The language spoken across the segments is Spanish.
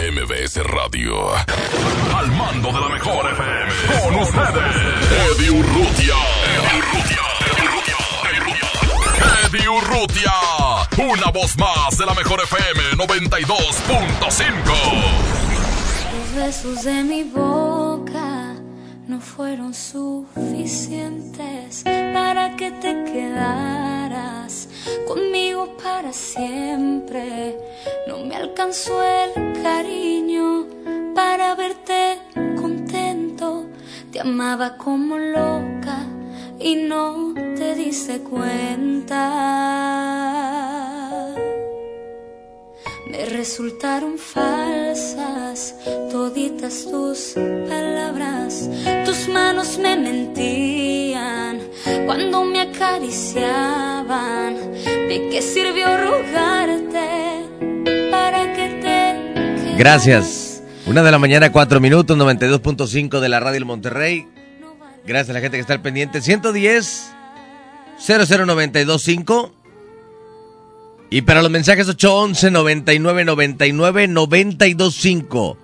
MBS Radio. Al mando de la mejor FM. Con ustedes, Eddie Urrutia. Eddie Urrutia. Eddie Urrutia. Una voz más de la mejor FM 92.5. Los besos de mi boca no fueron suficientes para que te quedaras conmigo para siempre. No me alcanzó el cariño para verte contento. Te amaba como loca y no te diste cuenta. Me resultaron falsas toditas tus palabras. Tus manos me mentían cuando me acariciaban. ¿De qué sirvió rogarte para que te Gracias. Una de la mañana, cuatro minutos, 92.5 de la radio del Monterrey. Gracias a la gente que está al pendiente. 110 00925. Y para los mensajes 811 99 99 925.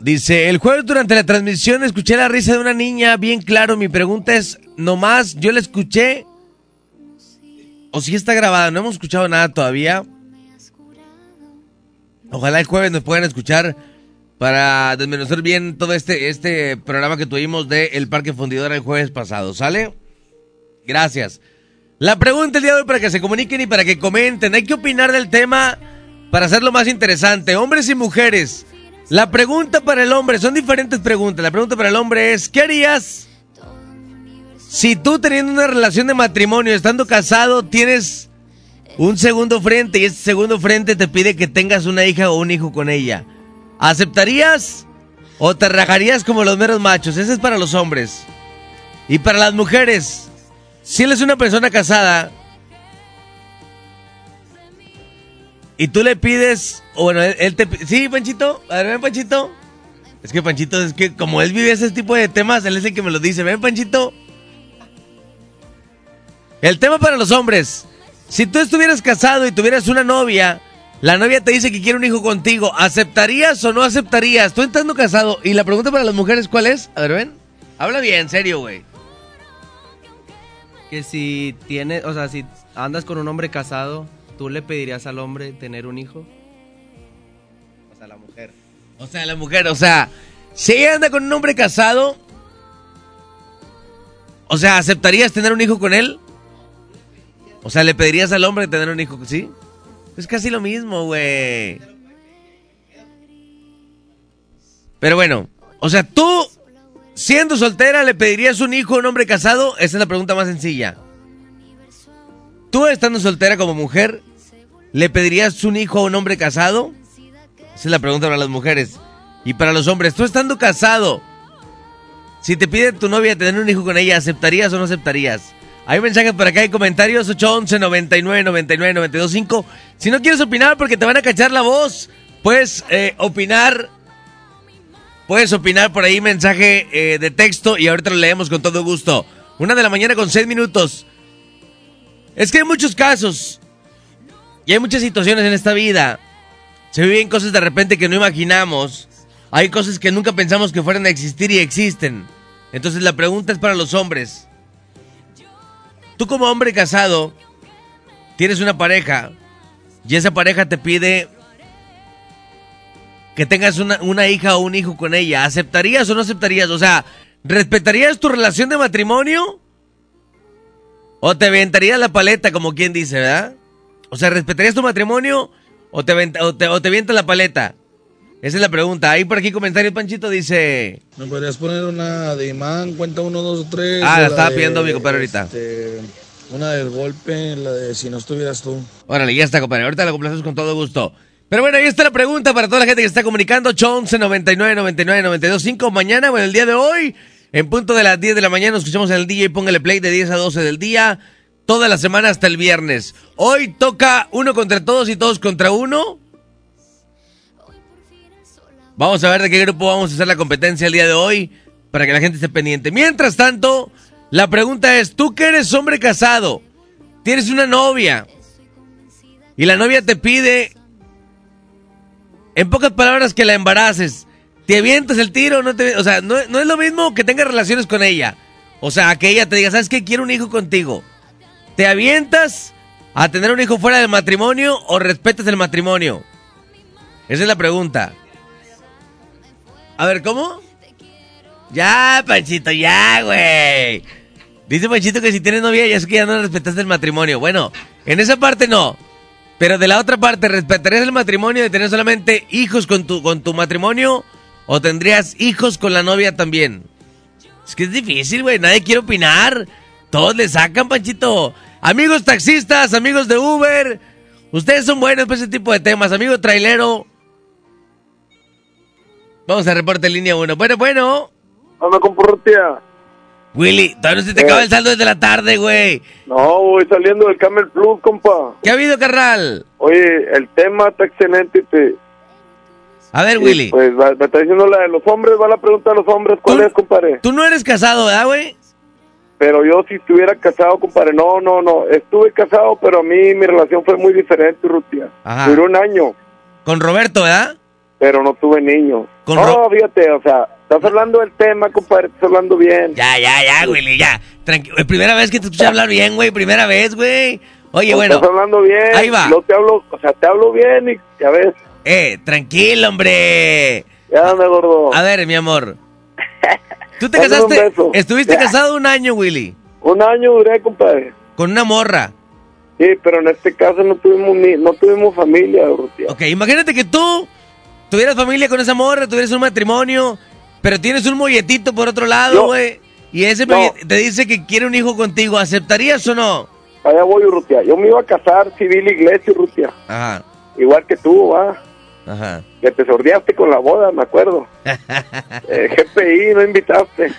Dice, el jueves durante la transmisión escuché la risa de una niña bien claro. Mi pregunta es, nomás, yo la escuché. O si está grabada, no hemos escuchado nada todavía. Ojalá el jueves nos puedan escuchar para desmenuzar bien todo este, este programa que tuvimos de El Parque Fundidor el jueves pasado. ¿Sale? Gracias. La pregunta el día de hoy para que se comuniquen y para que comenten. Hay que opinar del tema para hacerlo más interesante. Hombres y mujeres. La pregunta para el hombre, son diferentes preguntas. La pregunta para el hombre es, ¿qué harías si tú teniendo una relación de matrimonio, estando casado, tienes un segundo frente y ese segundo frente te pide que tengas una hija o un hijo con ella? ¿Aceptarías o te rajarías como los meros machos? Ese es para los hombres. Y para las mujeres, si él es una persona casada y tú le pides, bueno, él, te Sí, Panchito, a ver, ven, Panchito. Es que Panchito, es que como él vive ese tipo de temas, él es el que me lo dice. Ven, Panchito. El tema para los hombres. Si tú estuvieras casado y tuvieras una novia, la novia te dice que quiere un hijo contigo, ¿aceptarías o no aceptarías? Tú estando casado. Y la pregunta para las mujeres, ¿cuál es? A ver, ven. Habla bien, serio, güey. Que si tienes, o sea, si andas con un hombre casado, ¿tú le pedirías al hombre tener un hijo? O sea, la mujer. O sea, la mujer, o sea, si ella anda con un hombre casado, o sea, ¿aceptarías tener un hijo con él? O sea, ¿le pedirías al hombre tener un hijo? ¿Sí? Es casi lo mismo, güey. Pero bueno, o sea, tú, siendo soltera, ¿le pedirías un hijo a un hombre casado? Esa es la pregunta más sencilla. Tú, estando soltera como mujer, ¿le pedirías un hijo a un hombre casado? Esa es la pregunta para las mujeres. Y para los hombres, tú estando casado, si te pide tu novia tener un hijo con ella, ¿aceptarías o no aceptarías? Hay mensajes por acá, hay comentarios, 811 99 99 925. Si no quieres opinar porque te van a cachar la voz, puedes eh, opinar. Puedes opinar por ahí, mensaje eh, de texto y ahorita lo leemos con todo gusto. Una de la mañana con seis minutos. Es que hay muchos casos y hay muchas situaciones en esta vida se viven cosas de repente que no imaginamos. Hay cosas que nunca pensamos que fueran a existir y existen. Entonces la pregunta es para los hombres. Tú como hombre casado, tienes una pareja y esa pareja te pide que tengas una, una hija o un hijo con ella. ¿Aceptarías o no aceptarías? O sea, ¿respetarías tu relación de matrimonio? ¿O te aventarías la paleta como quien dice, verdad? O sea, ¿respetarías tu matrimonio o te, o te, o te avientas la paleta? Esa es la pregunta. Ahí por aquí comentario, Panchito dice... ¿Me podrías poner una de imán? Cuenta uno, dos tres. Ah, la estaba de, pidiendo mi compadre ahorita. este, una del golpe, la de si no estuvieras tú. Órale, ya está, compadre. Ahorita la complacemos con todo gusto. Pero bueno, ahí está la pregunta para toda la gente que está comunicando. 811 99 99 92 5. Mañana, bueno, el día de hoy, en punto de las 10 de la mañana, nos escuchamos en el DJ. Póngale play de 10 a 12 del día. Toda la semana hasta el viernes. Hoy toca uno contra todos y todos contra uno. Vamos a ver de qué grupo vamos a hacer la competencia el día de hoy para que la gente esté pendiente. Mientras tanto, la pregunta es, tú que eres hombre casado, tienes una novia y la novia te pide En pocas palabras, que la embaraces. ¿Te avientas el tiro? No te, o sea, no, no es lo mismo que tengas relaciones con ella. O sea, que ella te diga, ¿sabes qué? Quiero un hijo contigo. ¿Te avientas a tener un hijo fuera del matrimonio o respetas el matrimonio? Esa es la pregunta. A ver, ¿cómo? Ya, Panchito, ya, güey. Dice Panchito que si tienes novia ya es que ya no respetaste el matrimonio. Bueno, en esa parte no. Pero de la otra parte, ¿respetarías el matrimonio de tener solamente hijos con tu, con tu matrimonio? ¿O tendrías hijos con la novia también? Es que es difícil, güey. Nadie quiere opinar. Todos le sacan, Panchito. Amigos taxistas, amigos de Uber. Ustedes son buenos para ese tipo de temas. Amigo trailero. Vamos a reporte en línea 1. Bueno, bueno. Anda con porrotea. Willy, todavía no se te acaba el saldo desde la tarde, güey. No, voy saliendo del Camel Plus, compa. ¿Qué ha habido, carnal? Oye, el tema está excelente. y Te, A ver, y, Willy. Pues me está diciendo la de los hombres, va la pregunta de los hombres. ¿Cuál es, compadre? Tú no eres casado, ¿verdad, güey? Pero yo si estuviera casado, compadre, no, no, no. Estuve casado, pero a mí mi relación fue muy diferente, Rutia. Ajá. Duró un año, Con Roberto, ¿verdad? pero no tuve niños. Con no, Ro- fíjate, o sea, estás hablando del tema, compadre, estás hablando bien. Ya, ya, ya, Willy, ya. Tranquilo. Primera vez que te escuché hablar bien, güey. Primera vez, güey. Oye, bueno. Estás hablando bien. Ahí va. No te hablo, o sea, te hablo bien y ya ves, Eh, tranquilo, hombre. ya me gordo. A ver, mi amor. ¿Tú te Dame casaste? Estuviste casado un año, Willy. Un año duré, compadre. Con una morra. Sí, pero en este caso no tuvimos ni, no tuvimos familia, Rutia. Ok, imagínate que tú tuvieras familia con esa morra, tuvieras un matrimonio, pero tienes un molletito por otro lado, güey. Y ese No. te dice que quiere un hijo contigo. ¿Aceptarías o no? Allá voy, Rutia. Yo me iba a casar civil iglesia, Rutia. Ajá, Igual que tú, va. Ajá. Que te sordeaste con la boda, me acuerdo. Eh, GPI, no invitaste.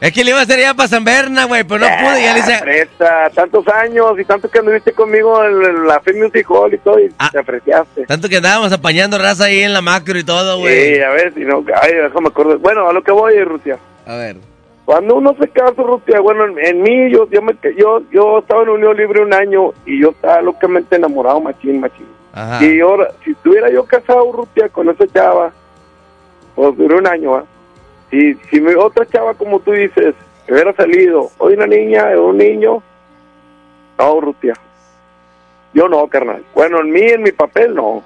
Es que le iba a hacer ya para San Berna, güey, pero no pude. Ya le Ah, hice... presta, tantos años y tanto que anduviste conmigo en, en la Film Music Hall y todo y Ah. te apreciaste. Tanto que andábamos apañando raza ahí en la macro y todo, güey. Sí, a ver, si no, ay, déjame acordar. Bueno, a lo que voy, Rutia. A ver. Cuando uno se casa, Rutia, bueno, en, en mí, yo, yo, me, yo, yo estaba en unión libre un año y yo estaba locamente enamorado, machín, machín. Ajá. Y ahora, si estuviera yo casado, Rutia, con esa chava, pues duró un año, ¿va? Si, si mi otra chava, como tú dices, que hubiera salido, hoy una niña o un niño, no, Rutia. Yo no, carnal. Bueno, en mí, en mi papel, no.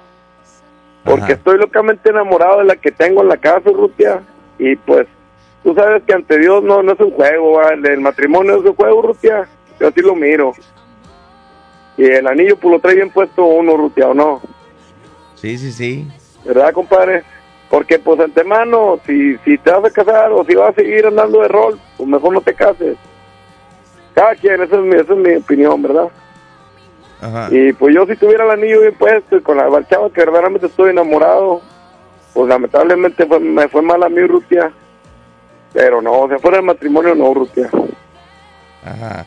Porque Ajá. estoy locamente enamorado de la que tengo en la casa, Rutia. Y pues, tú sabes que ante Dios no, no es un juego, ¿va? El, el matrimonio es un juego, Rutia. Yo así lo miro. Y el anillo, pues lo trae bien puesto uno, Rutia, ¿o no? Sí, sí, sí. ¿verdad, compadre? Porque, pues, antemano, si, si te vas a casar o si vas a seguir andando de rol, pues mejor no te cases. Cada quien, esa es mi, esa es mi opinión, ¿verdad? Ajá. Y pues yo si tuviera el anillo bien puesto y con la chava que verdaderamente estoy enamorado, pues lamentablemente fue- me fue mal a mí, Rutia. Pero no, o sea, fuera del matrimonio no, Rutia, Ajá.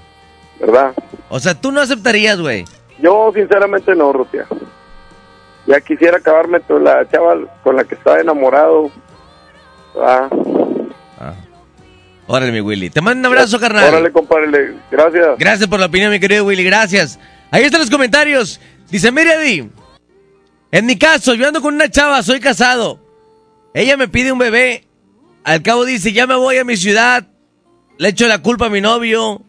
¿Verdad? O sea, tú no aceptarías, güey. Yo sinceramente no, Rutia. Ya quisiera acabarme con la chava con la que estaba enamorado. ¿verdad? Ajá. Órale, mi Willy. Te mando un abrazo, carnal. Órale, compadre, gracias. Gracias por la opinión, mi querido Willy, gracias. Ahí están los comentarios. Dice, mire, Eddie, en mi caso, yo ando con una chava, soy casado. Ella me pide un bebé. Al cabo dice, ya me voy a mi ciudad. Le echo la culpa a mi novio.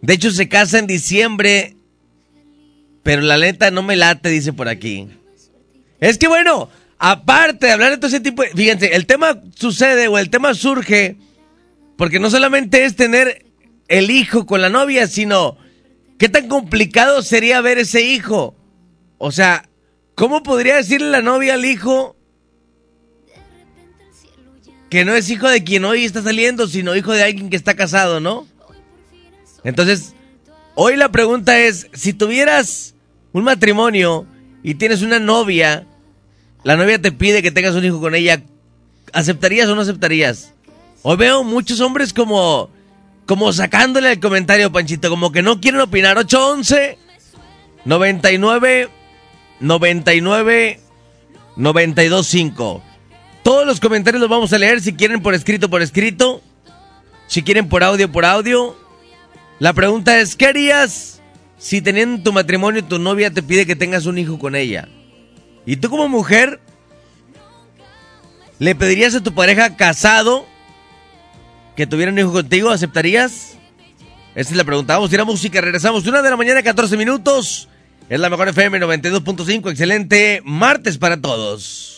De hecho, se casa en diciembre. Pero la neta no me late, dice por aquí. Es que bueno, aparte de hablar de todo ese tipo de... Fíjense, el tema sucede o el tema surge porque no solamente es tener el hijo con la novia, sino qué tan complicado sería ver ese hijo. O sea, ¿cómo podría decirle la novia al hijo que no es hijo de quien hoy está saliendo, sino hijo de alguien que está casado, ¿no? Entonces, hoy la pregunta es, si tuvieras un matrimonio y tienes una novia, la novia te pide que tengas un hijo con ella, ¿aceptarías o no aceptarías? Hoy veo muchos hombres como, como sacándole el comentario, Panchito, como que no quieren opinar. 811 99 99 925. Todos los comentarios los vamos a leer si quieren por escrito, por escrito. Si quieren por audio, por audio. La pregunta es, ¿qué harías si teniendo tu matrimonio tu novia te pide que tengas un hijo con ella? ¿Y tú como mujer le pedirías a tu pareja casado que tuviera un hijo contigo? ¿Aceptarías? Esa es la pregunta. Vamos a ir a música. Regresamos. Una de la mañana, 14 minutos. Es la mejor FM 92.5. Excelente martes para todos.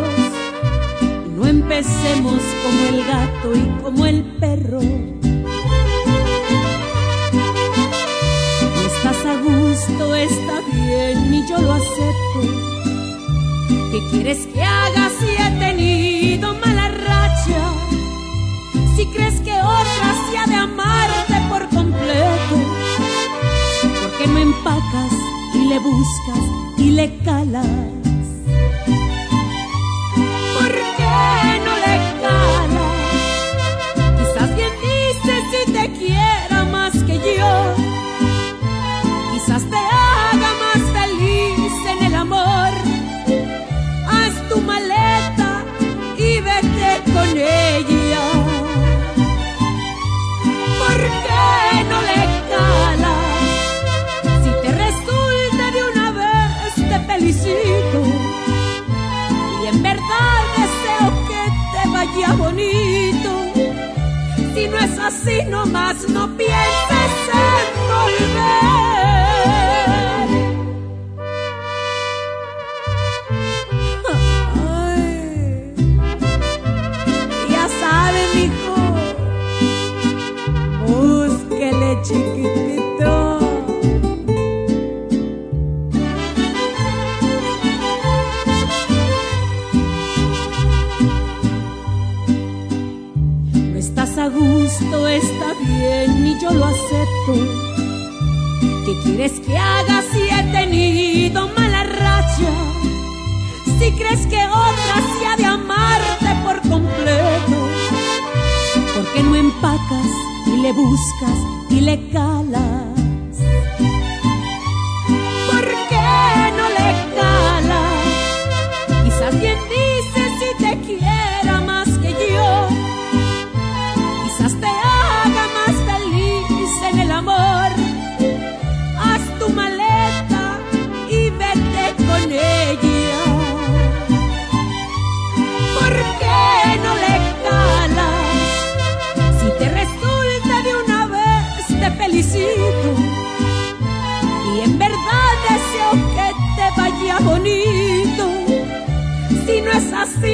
empecemos como el gato y como el perro. estás a gusto, está bien y yo lo acepto. ¿Qué quieres que haga si he tenido mala racha? Si crees que otra se ha de amarte por completo, ¿por qué no empacas y le buscas y le calas? Más así nomás, no pienses en volver. Yo lo acepto. ¿Qué quieres que haga si he tenido mala racha? Si crees que otra se ha de amarte por completo, ¿por qué no empacas y le buscas y le calas?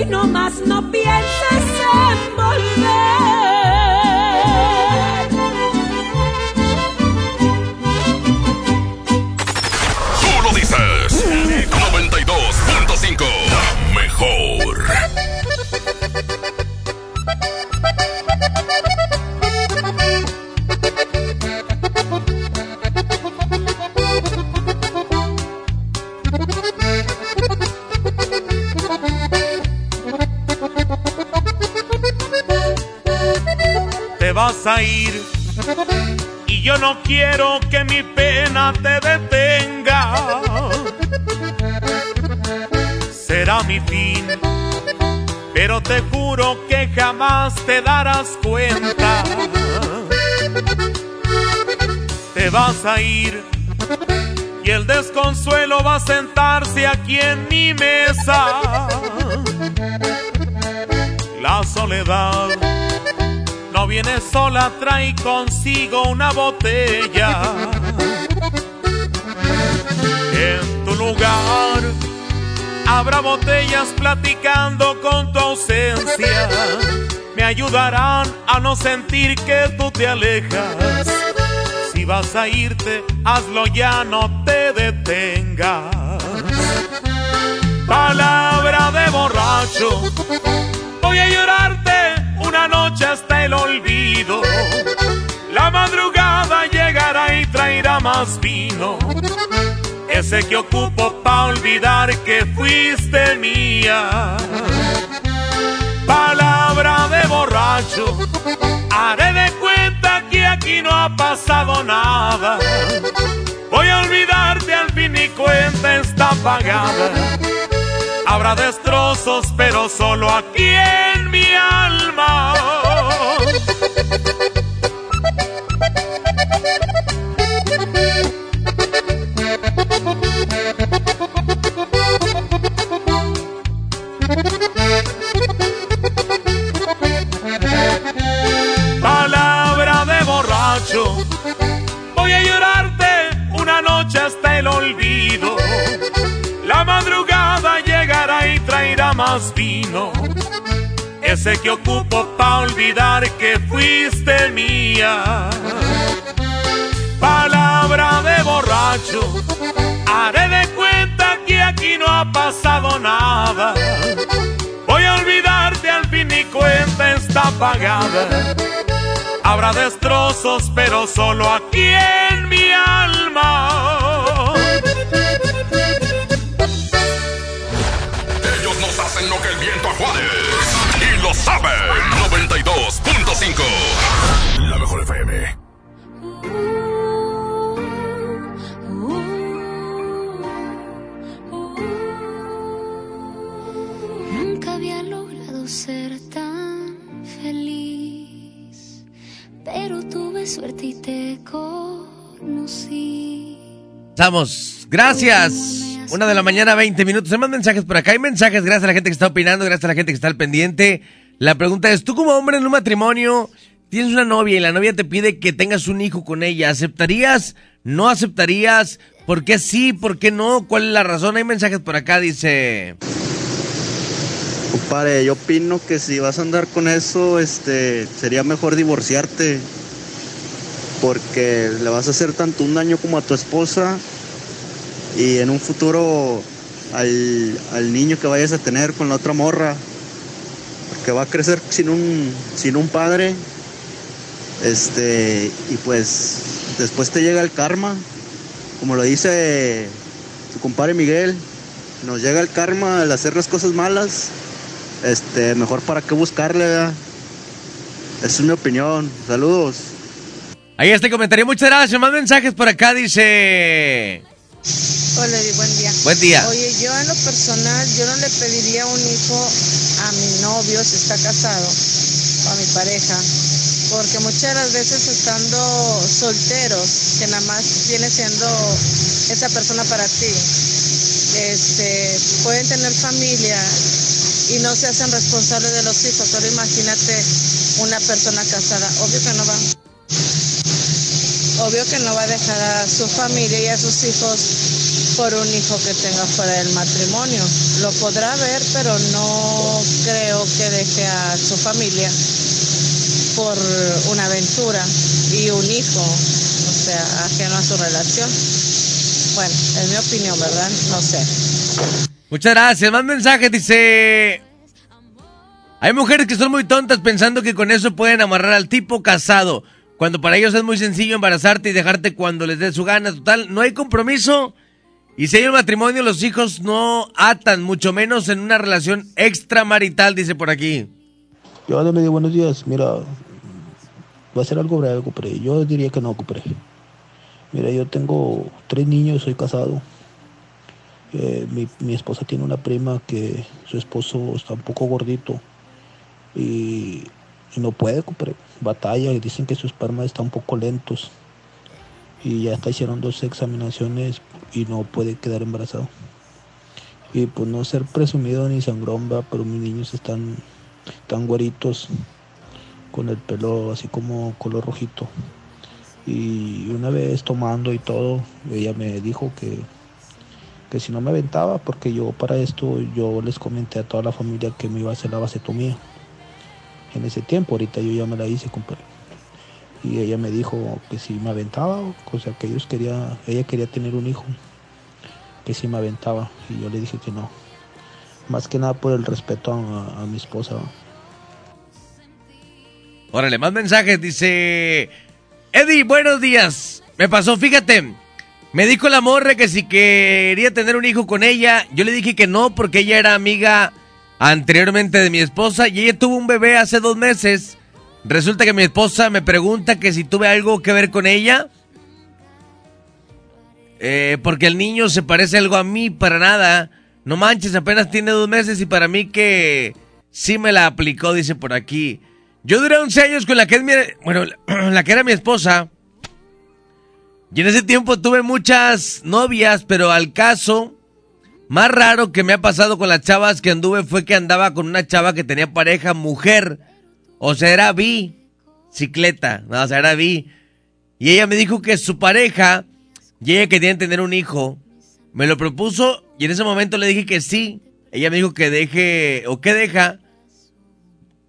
Es así, nomás no pienses en volver. Será mi fin. Pero te juro que jamás te darás cuenta. Te vas a ir y el desconsuelo va a sentarse aquí en mi mesa. La soledad no viene sola, trae consigo una botella. En tu lugar Habrá botellas platicando con tu ausencia. Me ayudarán a no sentir que tú te alejas. Si vas a irte, hazlo ya, no te detengas. Palabra de borracho, voy a llorarte una noche hasta el olvido. La madrugada llega más vino. Ese que ocupo pa' olvidar que fuiste mía. Palabra de borracho, haré de cuenta que aquí no ha pasado nada. Voy a olvidarte al fin y cuenta está pagada. Habrá destrozos, pero solo aquí en mi alma. Ese que ocupo pa' olvidar que fuiste mía. Palabra de borracho, haré de cuenta que aquí no ha pasado nada. Voy a olvidarte al fin y cuenta está pagada. Habrá destrozos, pero solo aquí en mi alma. Saben. 92.5. La mejor FM. Nunca había logrado ser tan feliz, pero tuve suerte y te conocí. Estamos. Gracias. Una de la mañana, 20 minutos. Hay más mensajes por acá. Hay mensajes. Gracias a la gente que está opinando. Gracias a la gente que está al pendiente. La pregunta es, tú como hombre en un matrimonio, tienes una novia y la novia te pide que tengas un hijo con ella. ¿Aceptarías? ¿No aceptarías? ¿Por qué sí? ¿Por qué no? ¿Cuál es la razón? Hay mensajes por acá. Dice... Compadre, yo opino que si vas a andar con eso, este, sería mejor divorciarte. Porque le vas a hacer tanto un daño como a tu esposa y en un futuro al, al niño que vayas a tener con la otra morra, que va a crecer sin un, sin un padre, este, y pues después te llega el karma, como lo dice tu compadre Miguel, nos llega el karma al hacer las cosas malas, este, mejor para qué buscarle. Esa es mi opinión. Saludos. Ahí este comentario. Muchas gracias. Más mensajes por acá. Dice... Hola, buen día. Buen día. Oye, yo en lo personal, yo no le pediría un hijo a mi novio si está casado o a mi pareja, porque muchas de las veces estando solteros, que nada más viene siendo esa persona para ti, este, pueden tener familia y no se hacen responsables de los hijos. Ahora imagínate una persona casada, obvio que no va. Obvio que no va a dejar a su familia y a sus hijos por un hijo que tenga fuera del matrimonio. Lo podrá ver, pero no creo que deje a su familia por una aventura y un hijo, o sea, ajeno a su relación. Bueno, es mi opinión, ¿verdad? No sé. Muchas gracias. Más mensajes. Dice... Hay mujeres que son muy tontas pensando que con eso pueden amarrar al tipo casado. Cuando para ellos es muy sencillo embarazarte y dejarte cuando les dé su gana. Total, no hay compromiso. Y si hay un matrimonio, los hijos no atan, mucho menos en una relación extramarital, dice por aquí. Yo, Dale, buenos días. Mira, va a ser algo breve, Cupre. Yo diría que no, Cupre. Mira, yo tengo tres niños, soy casado. Eh, mi, mi esposa tiene una prima que su esposo está un poco gordito y, no puede, Cupre. Batalla y dicen que sus espermas están un poco lentos. Y ya está hicieron dos examinaciones y no puede quedar embarazado. Y pues no ser presumido ni sangrón, ¿va? pero mis niños están tan güeritos con el pelo así como color rojito. Y una vez tomando y todo, ella me dijo que, que si no me aventaba, porque yo para esto yo les comenté a toda la familia que me iba a hacer la vasectomía. En ese tiempo, ahorita yo ya me la hice, compadre. Y ella me dijo que si me aventaba, o sea que ellos quería, ella quería tener un hijo, que si me aventaba. Y yo le dije que no. Más que nada por el respeto a, mi esposa. Órale, más mensajes. Dice... Eddie, buenos días. Me pasó, fíjate. Me dijo la morra que si quería tener un hijo con ella, yo le dije que no porque ella era amiga anteriormente de mi esposa y ella tuvo un bebé hace dos meses. Resulta que mi esposa me pregunta que si tuve algo que ver con ella. Eh, porque el niño se parece algo a mí, para nada. No manches, apenas tiene dos meses y para mí que sí me la aplicó, dice por aquí. Yo duré 11 años con la que es mi, bueno, la que era mi esposa. Y en ese tiempo tuve muchas novias, pero al caso más raro que me ha pasado con las chavas que anduve fue que andaba con una chava que tenía pareja mujer. O sea, era bi, cicleta, no, o sea, era bi. Y ella me dijo que su pareja y ella quería tener un hijo. Me lo propuso y en ese momento le dije que sí. Ella me dijo que deje, o que deja,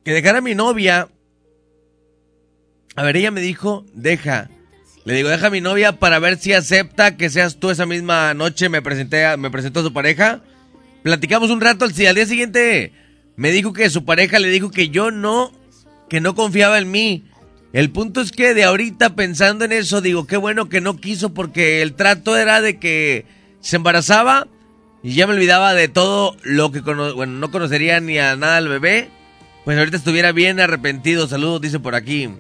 que dejara a mi novia. A ver, ella me dijo, deja. Le digo, deja a mi novia para ver si acepta que seas tú esa misma noche. Me presenté, a, me presentó a su pareja. Platicamos un rato, al, al día siguiente me dijo que su pareja le dijo que yo no, que no confiaba en mí. El punto es que de ahorita pensando en eso, digo, qué bueno que no quiso porque el trato era de que se embarazaba y ya me olvidaba de todo lo que, bueno, no conocería ni a nada al bebé. Pues ahorita estuviera bien arrepentido. Saludos, dice por aquí.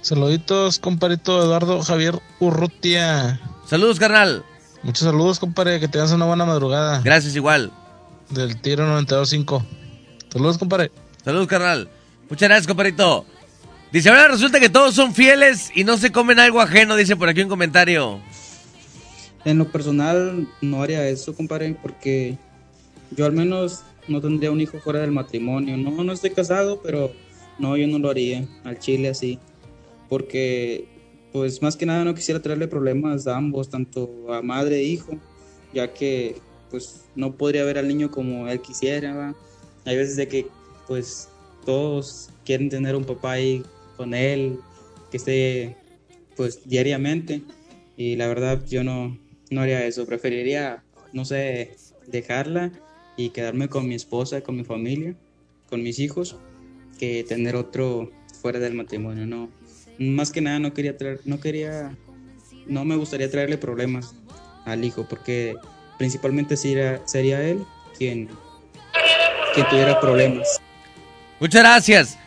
Saluditos, comparito Eduardo Javier Urrutia. Saludos, carnal. Muchos saludos, compadre. Que tengas una buena madrugada. Gracias, igual. Del tiro 92.5. Saludos, compadre. Saludos, carnal. Muchas gracias, compadrito. Dice, ahora resulta que todos son fieles y no se comen algo ajeno, dice por aquí un comentario. En lo personal, no haría eso, compadre, porque yo al menos no tendría un hijo fuera del matrimonio. No, no estoy casado, pero no, yo no lo haría al chile así porque pues más que nada no quisiera traerle problemas a ambos, tanto a madre e hijo, ya que pues no podría ver al niño como él quisiera. Hay veces de que pues todos quieren tener un papá ahí con él, que esté pues diariamente. Y la verdad yo no, no haría eso, preferiría, no sé, dejarla y quedarme con mi esposa, con mi familia, con mis hijos, que tener otro fuera del matrimonio, no, más que nada no quería traer, no quería, no me gustaría traerle problemas al hijo, porque principalmente sería, sería él quien, quien tuviera problemas. Muchas gracias.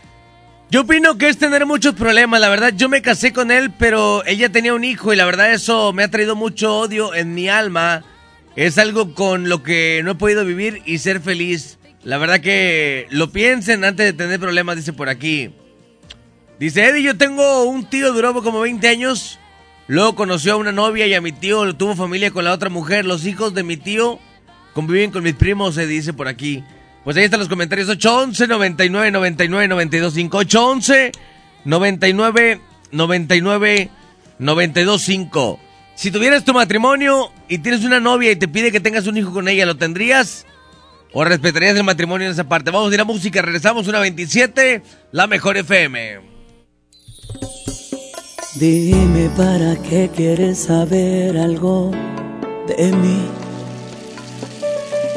Yo opino que es tener muchos problemas, la verdad yo me casé con él, pero ella tenía un hijo y la verdad eso me ha traído mucho odio en mi alma. Es algo con lo que no he podido vivir y ser feliz. La verdad que lo piensen antes de tener problemas, dice por aquí. Dice Eddie, yo tengo un tío, duró como 20 años. Luego conoció a una novia y a mi tío tuvo familia con la otra mujer. Los hijos de mi tío conviven con mis primos, se dice por aquí. Pues ahí están los comentarios. 811 99 99 92 5 811 99 99 92 5 Si tuvieras tu matrimonio y tienes una novia y te pide que tengas un hijo con ella, ¿lo tendrías? ¿O respetarías el matrimonio en esa parte? Vamos a ir a música, regresamos una 27, la mejor FM. Dime para qué quieres saber algo de mí.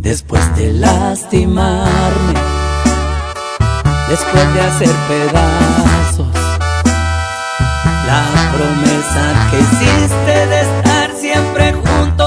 después de lastimarme? Después de hacer pedazos la promesa que hiciste de estar siempre juntos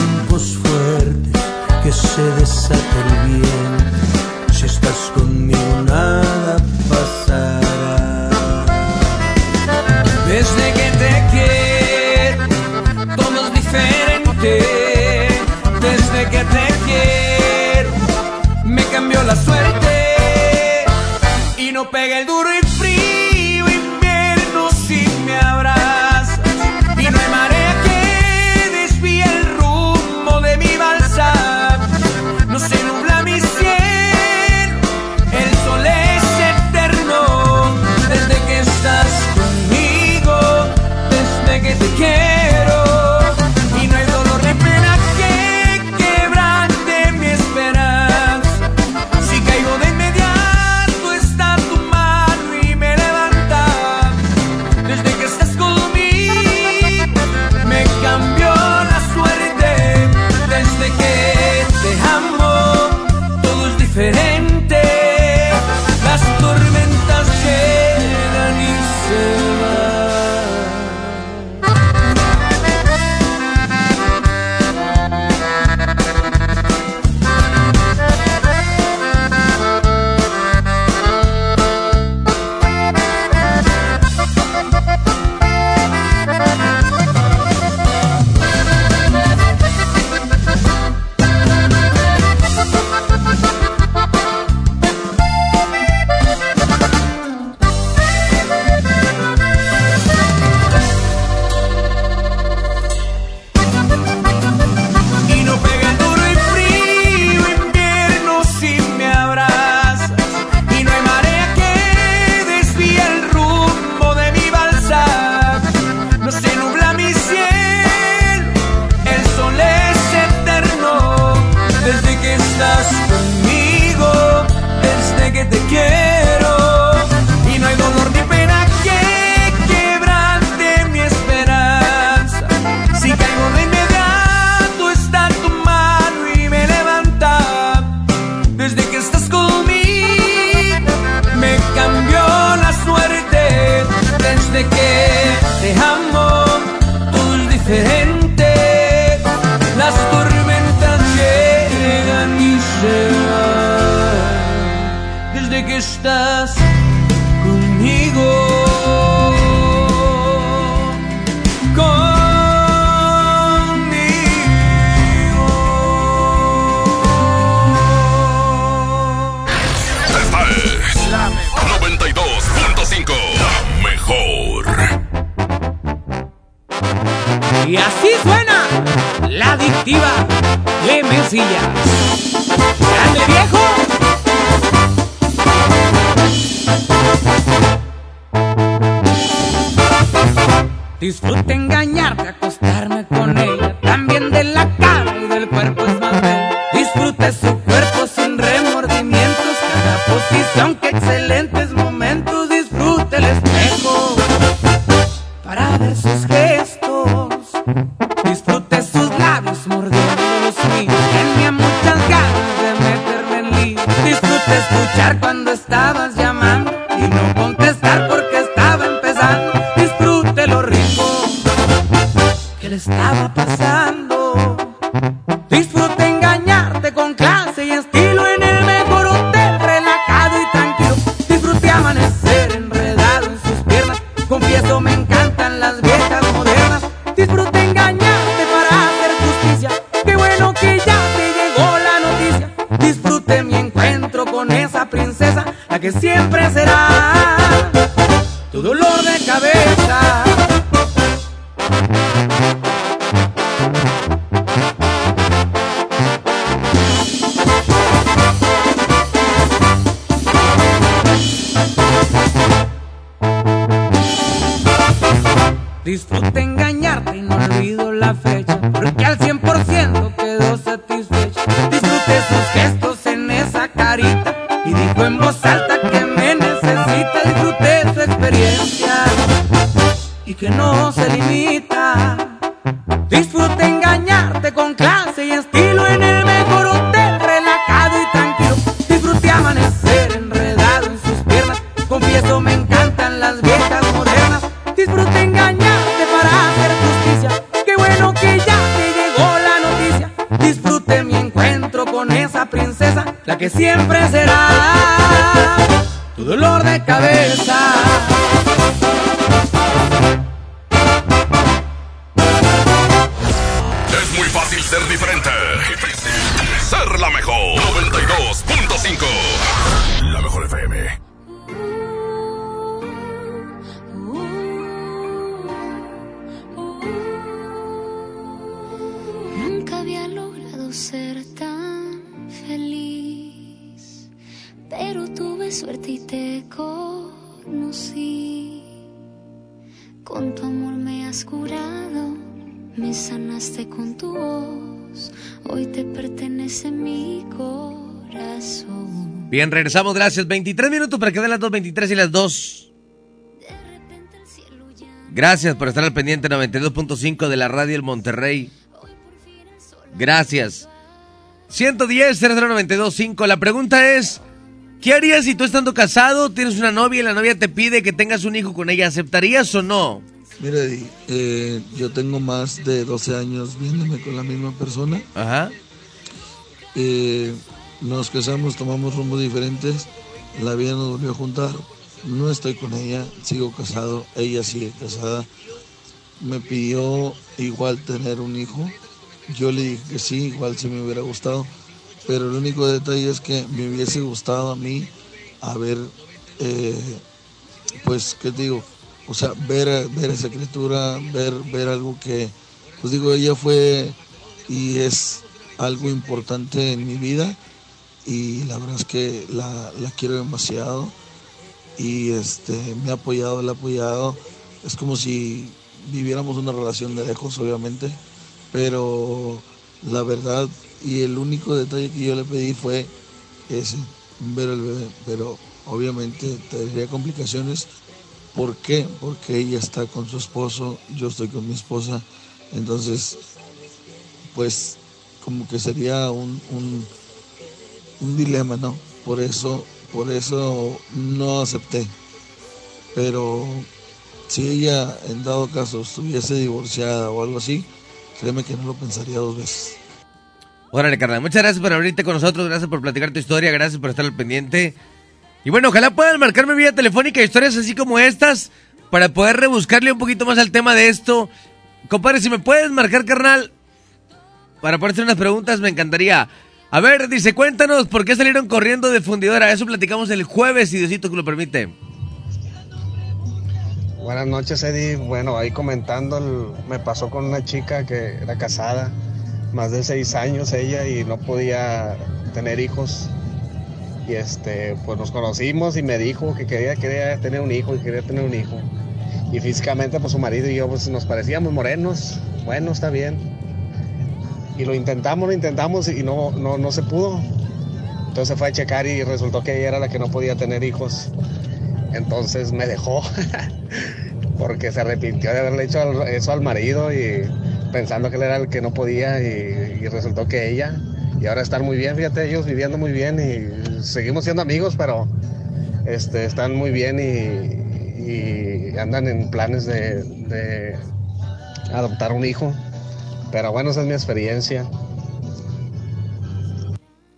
tiempos fuertes que se desata bien. Si estás conmigo nada pasará. Desde que te quiero, todo es diferente. Desde que te quiero, me cambió la suerte. Y no pega el duro estaba regresamos, gracias. 23 minutos para que den las 2.23 y las 2. Gracias por estar al pendiente 92.5 de la radio El Monterrey. Gracias. 110 00925. La pregunta es, ¿qué harías si tú estando casado, tienes una novia y la novia te pide que tengas un hijo con ella? ¿Aceptarías o no? Mira, Eddie, eh, yo tengo más de 12 años viéndome con la misma persona. Ajá. Eh, nos casamos, tomamos rumbos diferentes. La vida nos volvió a juntar. No estoy con ella, sigo casado. Ella sigue casada. Me pidió igual tener un hijo. Yo le dije que sí, igual si me hubiera gustado. Pero el único detalle es que me hubiese gustado a mí haber, eh, pues, ¿qué te digo? O sea, ver, ver esa criatura, ver, ver algo que, pues digo, ella fue y es algo importante en mi vida y la verdad es que la, la quiero demasiado y este me ha apoyado, la ha apoyado. Es como si viviéramos una relación de lejos, obviamente, pero la verdad y el único detalle que yo le pedí fue ese, ver al bebé, pero obviamente tendría complicaciones. ¿Por qué? Porque ella está con su esposo, yo estoy con mi esposa, entonces, pues como que sería un, un dilema, ¿no? Por eso, por eso no acepté. Pero si ella en dado caso estuviese divorciada o algo así, créeme que no lo pensaría dos veces. Órale, carnal. Muchas gracias por abrirte con nosotros. Gracias por platicar tu historia. Gracias por estar al pendiente. Y bueno, ojalá puedan marcarme vía telefónica historias así como estas para poder rebuscarle un poquito más al tema de esto. Compadre, si me puedes marcar, carnal, para poder hacer unas preguntas, me encantaría. A ver, dice, cuéntanos por qué salieron corriendo de fundidora. Eso platicamos el jueves, si Diosito que lo permite. Buenas noches, Eddie. Bueno, ahí comentando, me pasó con una chica que era casada, más de seis años ella, y no podía tener hijos. Y este, pues nos conocimos y me dijo que quería, quería tener un hijo y quería tener un hijo. Y físicamente, pues su marido y yo pues, nos parecíamos morenos. Bueno, está bien. Y lo intentamos, lo intentamos y no, no, no se pudo. Entonces fue a checar y resultó que ella era la que no podía tener hijos. Entonces me dejó porque se arrepintió de haberle hecho eso al marido y pensando que él era el que no podía y, resultó que ella. Y ahora están muy bien, fíjate, ellos viviendo muy bien y seguimos siendo amigos, pero este, están muy bien y, y andan en planes de, de adoptar un hijo. Pero bueno, esa es mi experiencia.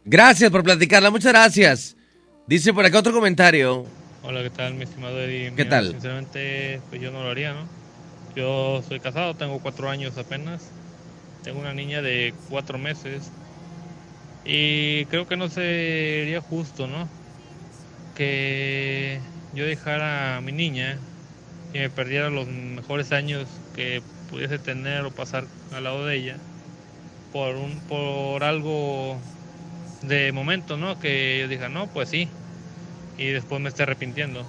Gracias por platicarla, muchas gracias. Dice por acá otro comentario. Hola, ¿qué tal, mi estimado Eddie? ¿Qué Mira, tal? Sinceramente, pues yo no lo haría, ¿no? Yo soy casado, tengo cuatro años apenas. Tengo una niña de cuatro meses. Y creo que no sería justo, ¿no? Que yo dejara a mi niña y me perdiera los mejores años que pudiese tener o pasar al lado de ella por un por algo de momento, ¿no? Que yo diga, no, pues sí, y después me esté arrepintiendo.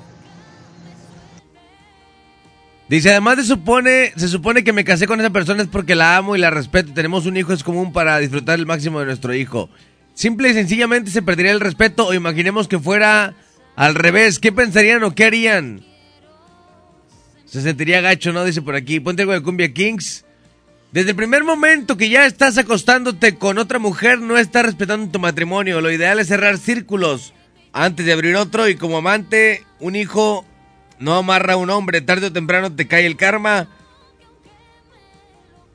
Dice, además de supone, se supone que me casé con esa persona es porque la amo y la respeto. Tenemos un hijo, es común para disfrutar el máximo de nuestro hijo. Simple y sencillamente se perdería el respeto o imaginemos que fuera al revés. ¿Qué pensarían o qué harían? Se sentiría gacho, ¿no? Dice por aquí. Ponte algo de Cumbia Kings. Desde el primer momento que ya estás acostándote con otra mujer, no estás respetando tu matrimonio. Lo ideal es cerrar círculos antes de abrir otro y como amante, un hijo no amarra a un hombre. Tarde o temprano te cae el karma.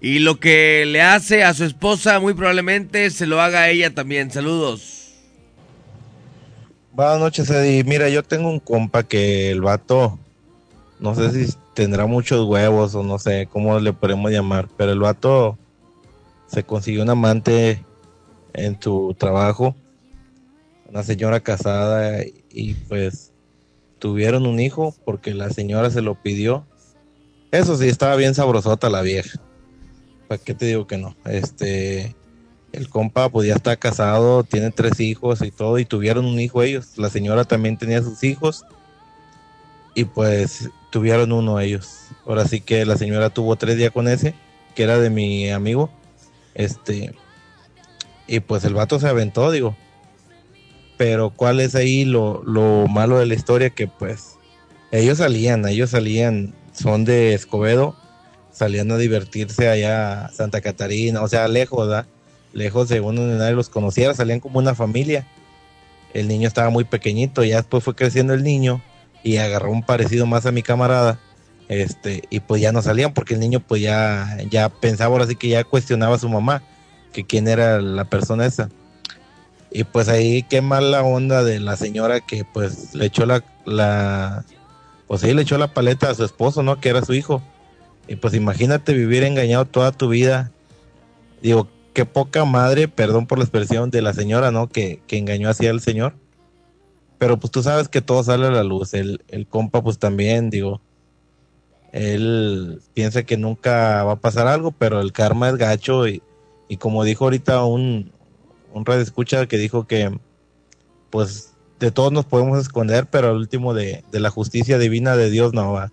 Y lo que le hace a su esposa muy probablemente se lo haga a ella también. Saludos. Buenas noches, Eddie. Mira, yo tengo un compa que el vato, no sé si tendrá muchos huevos o no sé cómo le podemos llamar, pero el vato se consiguió un amante en su trabajo, una señora casada y pues tuvieron un hijo porque la señora se lo pidió. Eso sí, estaba bien sabrosota la vieja. ¿Para qué te digo que no? Este, el compa pues ya está casado, tiene tres hijos y todo, y tuvieron un hijo ellos. La señora también tenía sus hijos y pues tuvieron uno ellos. Ahora sí que la señora tuvo tres días con ese, que era de mi amigo. Este, y pues el vato se aventó, digo. Pero cuál es ahí lo, lo malo de la historia que pues ellos salían, ellos salían, son de Escobedo, salían a divertirse allá a Santa Catarina, o sea, lejos, ¿verdad? Lejos según donde nadie los conociera, salían como una familia. El niño estaba muy pequeñito, ya después fue creciendo el niño y agarró un parecido más a mi camarada. Este, y pues ya no salían porque el niño pues ya, ya pensaba ahora sí que ya cuestionaba a su mamá, que quién era la persona esa. Y pues ahí qué mala onda de la señora que pues le echó la, la, pues sí, le echó la paleta a su esposo, ¿no? Que era su hijo. Y pues imagínate vivir engañado toda tu vida. Digo, qué poca madre, perdón por la expresión de la señora, ¿no? Que, que engañó así al señor. Pero pues tú sabes que todo sale a la luz. El, el compa pues también, digo, él piensa que nunca va a pasar algo, pero el karma es gacho y, y como dijo ahorita un, un escucha que dijo que pues de todos nos podemos esconder, pero al último de, de la justicia divina de Dios no va.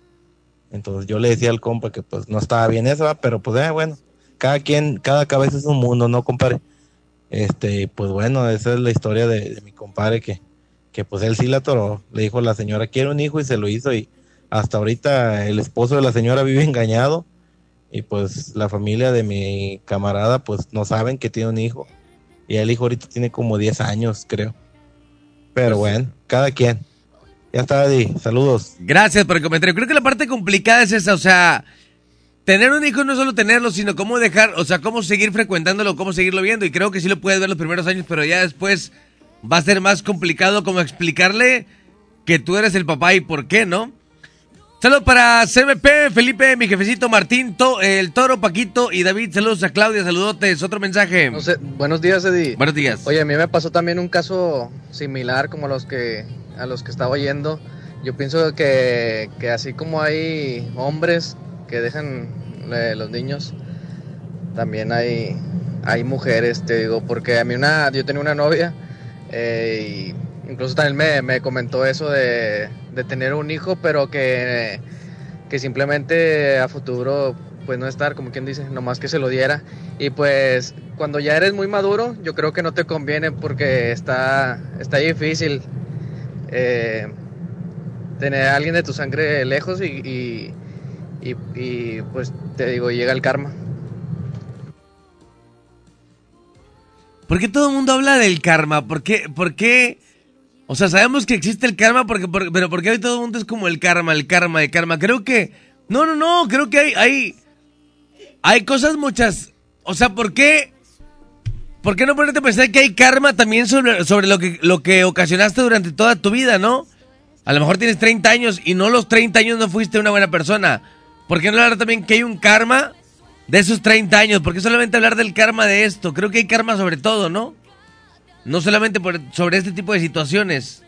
Entonces yo le decía al compa que pues no estaba bien eso, pero pues eh, bueno, cada quien, cada cabeza es un mundo, ¿no, compadre? Este, pues bueno, esa es la historia de, de mi compadre que, que pues él sí la atoró. Le dijo a la señora, quiero un hijo y se lo hizo y hasta ahorita el esposo de la señora vive engañado y pues la familia de mi camarada pues no saben que tiene un hijo y el hijo ahorita tiene como 10 años, creo. Pero bueno, cada quien. Ya está, Eddie. Saludos. Gracias por el comentario. Creo que la parte complicada es esa, o sea, tener un hijo no es solo tenerlo, sino cómo dejar, o sea, cómo seguir frecuentándolo, cómo seguirlo viendo. Y creo que sí lo puedes ver los primeros años, pero ya después va a ser más complicado como explicarle que tú eres el papá y por qué, ¿no? Saludos para CMP, Felipe, mi jefecito Martín, To- el Toro, Paquito y David. Saludos a Claudia, saludotes. Otro mensaje. No sé, buenos días, Eddie. Buenos días. Oye, a mí me pasó también un caso similar como los que a los que estaba oyendo. Yo pienso que, que así como hay hombres que dejan eh, los niños, también hay hay mujeres, te digo, porque a mí una yo tenía una novia eh, incluso también me, me comentó eso de, de tener un hijo, pero que que simplemente a futuro pues no estar como quien dice, nomás que se lo diera. Y pues cuando ya eres muy maduro, yo creo que no te conviene porque está, está difícil eh, tener a alguien de tu sangre lejos y- y, pues te digo, llega el karma. ¿Por qué todo el mundo habla del karma? ¿Por qué? ¿Por qué? O sea, sabemos que existe el karma, porque, por- pero ¿por qué hoy todo el mundo es como el karma, el karma, el karma? Creo que... No, no, no, creo que hay... Hay, hay cosas muchas... O sea, ¿por qué? ¿Por qué no ponerte a pensar que hay karma también sobre, sobre lo, que, lo que ocasionaste durante toda tu vida, no? A lo mejor tienes 30 años y no los 30 años no fuiste una buena persona. ¿Por qué no hablar también que hay un karma de esos 30 años? ¿Por qué solamente hablar del karma de esto? Creo que hay karma sobre todo, ¿no? No solamente por, sobre este tipo de situaciones.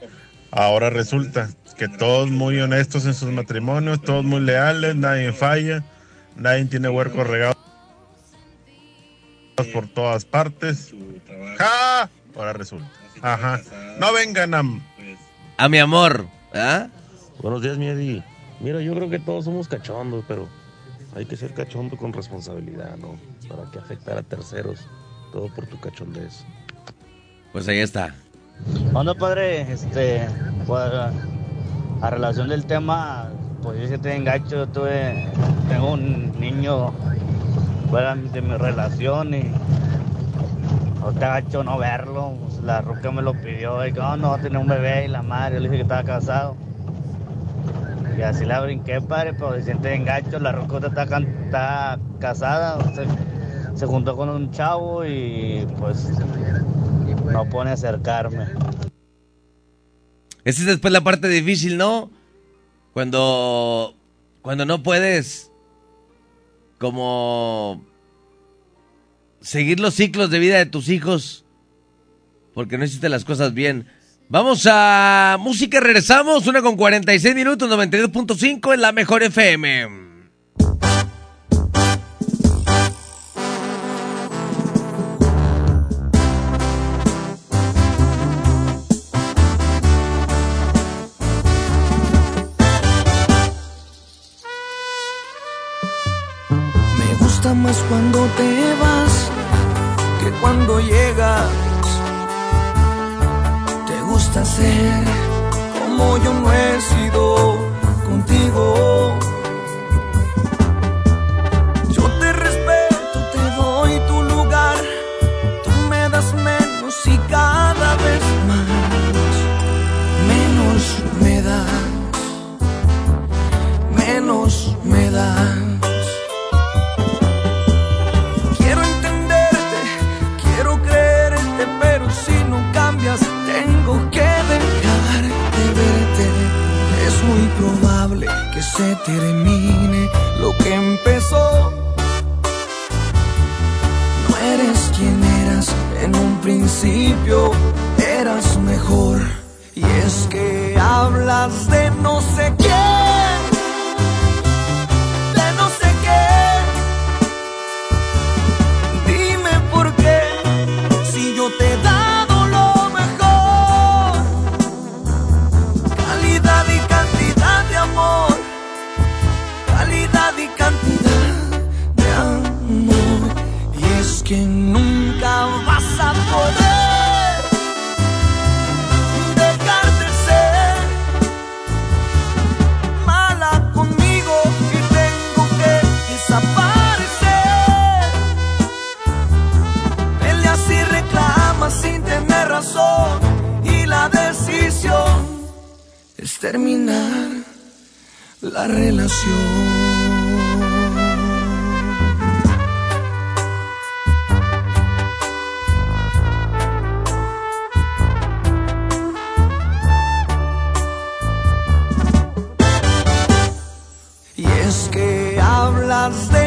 Ahora resulta que todos muy honestos en sus matrimonios, todos muy leales, nadie falla, nadie tiene huercos regados por todas partes. ¡Ja! Ahora resulta. Ajá. No vengan a... A mi amor. ¿ah? Buenos días, mi Eddie. Mira, yo creo que todos somos cachondos, pero hay que ser cachondo con responsabilidad, ¿no? Para que afectar a terceros. Todo por tu cachondez. Pues ahí está. Onda, padre, este, pues, a relación del tema, pues yo sí te engacho, yo tuve, tengo un niño fuera de mi relación y no te agacho no verlo, pues, la ruca me lo pidió, y que "Oh, no, tener un bebé y la madre, yo le dije que estaba casado. Y así la brinqué, padre, pero se siente engacho, la ruca está, está casada, se, se juntó con un chavo y pues no pone a acercarme. Esa es después la parte difícil, ¿no? Cuando, cuando no puedes como seguir los ciclos de vida de tus hijos porque no hiciste las cosas bien. Vamos a música, regresamos, una con 46 minutos, 92.5 en la mejor FM. Me gusta más cuando te vas que cuando llegas. Gusta ser como yo no he sido contigo. Yo te respeto, te doy tu lugar. Tú me das menos y cada vez más. Menos me das. Menos me das. Probable que se termine lo que empezó. No eres quien eras en un principio, eras mejor. Y es que hablas de no sé quién, que nunca vas a poder dejarte ser mala conmigo y tengo que desaparecer. Peleas y reclamas sin tener razón y la decisión es terminar la relación. Hablas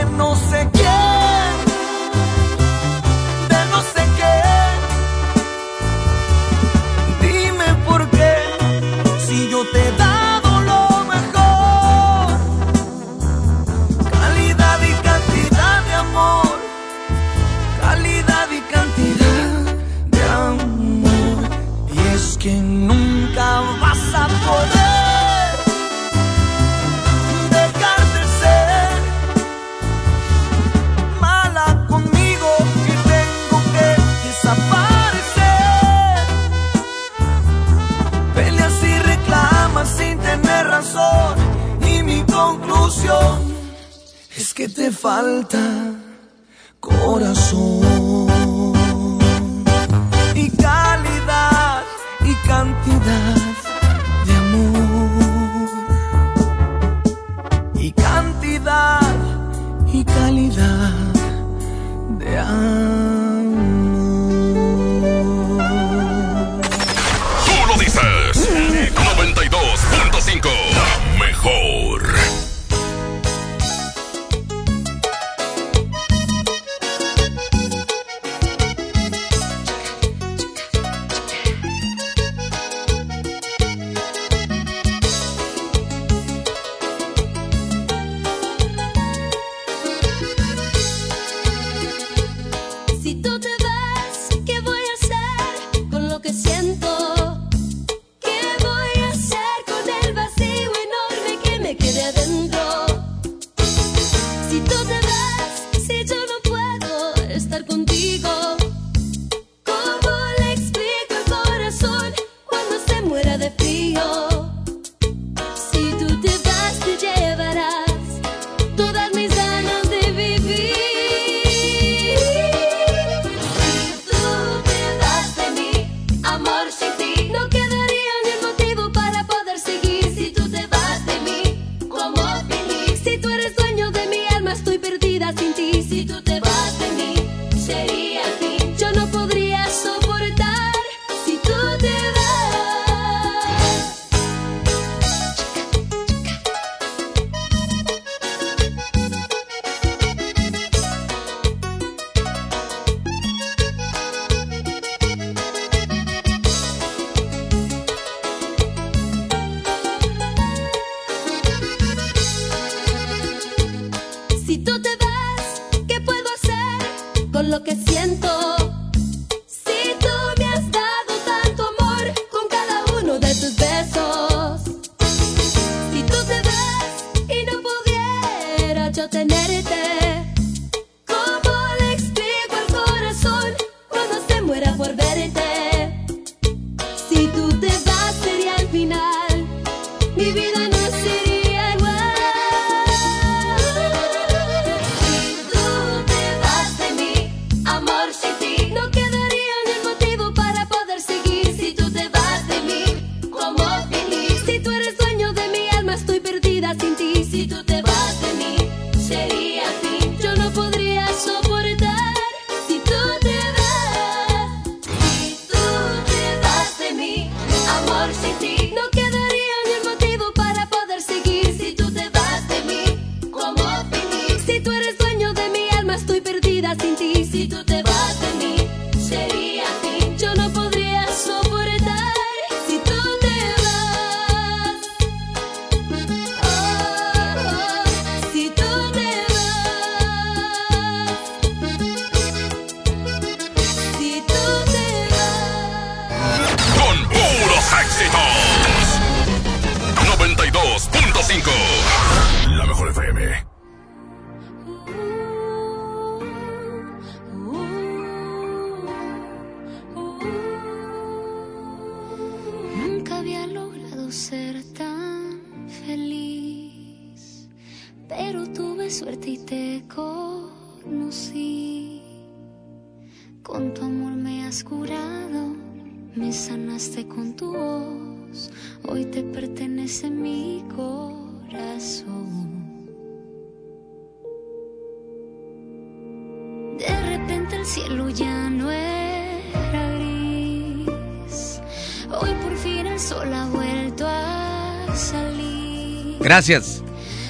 Gracias.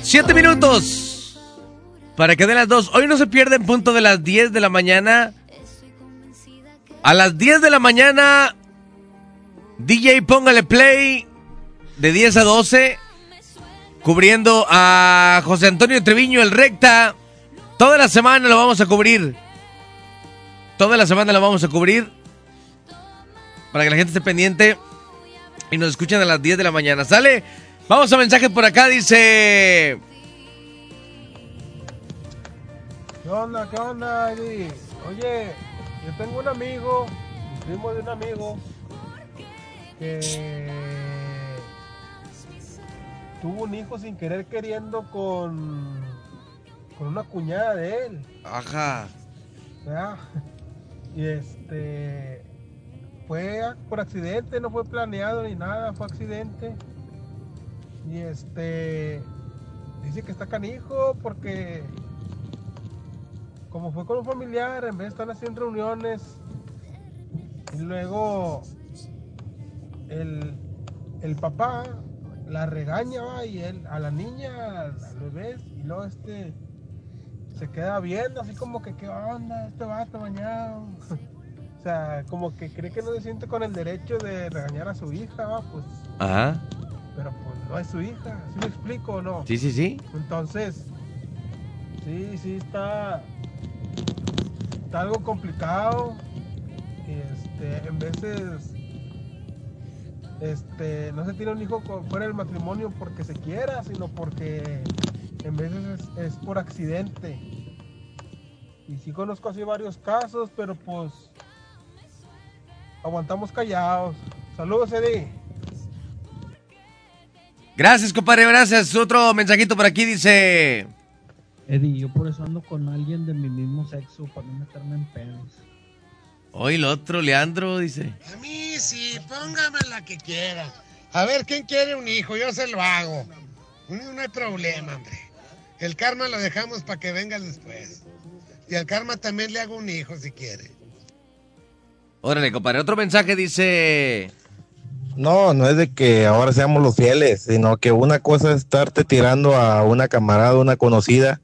Siete minutos. Para que den las dos. Hoy no se pierde en punto de las 10 de la mañana. A las 10 de la mañana. DJ póngale play. De 10 a 12. Cubriendo a José Antonio Treviño, el recta. Toda la semana lo vamos a cubrir. Toda la semana lo vamos a cubrir. Para que la gente esté pendiente. Y nos escuchen a las 10 de la mañana. ¿Sale? Vamos a mensajes por acá. Dice. ¿Qué onda? ¿Qué onda, Eddie? Oye, yo tengo un amigo, un primo de un amigo, que tuvo un hijo sin querer queriendo con, con una cuñada de él. Ajá. ¿verdad? Y este fue por accidente, no fue planeado ni nada, fue accidente. Y este dice que está canijo porque como fue con un familiar, en vez de estar haciendo reuniones, y luego el, el papá la regaña ¿va? y él a la niña, al bebé, y luego este se queda viendo así como que qué onda este vato bañado. o sea, como que cree que no se siente con el derecho de regañar a su hija, ¿va? pues, Ajá. Pero pues no es su hija, ¿sí me explico o no? Sí, sí, sí. Entonces, sí, sí está, está algo complicado. Este, en veces, este, no se tiene un hijo fuera del matrimonio porque se quiera, sino porque en veces es, es por accidente. Y sí conozco así varios casos, pero pues aguantamos callados. Saludos, Eddie. Gracias, compadre, gracias. Otro mensajito por aquí dice... Eddie, yo por eso ando con alguien de mi mismo sexo, para no meterme en pedos. Hoy el otro, Leandro, dice. A mí sí, póngame la que quiera. A ver, ¿quién quiere un hijo? Yo se lo hago. No, no hay problema, hombre. El karma lo dejamos para que venga después. Y al karma también le hago un hijo si quiere. Órale, compadre. Otro mensaje dice... No, no es de que ahora seamos los fieles, sino que una cosa es estarte tirando a una camarada, una conocida,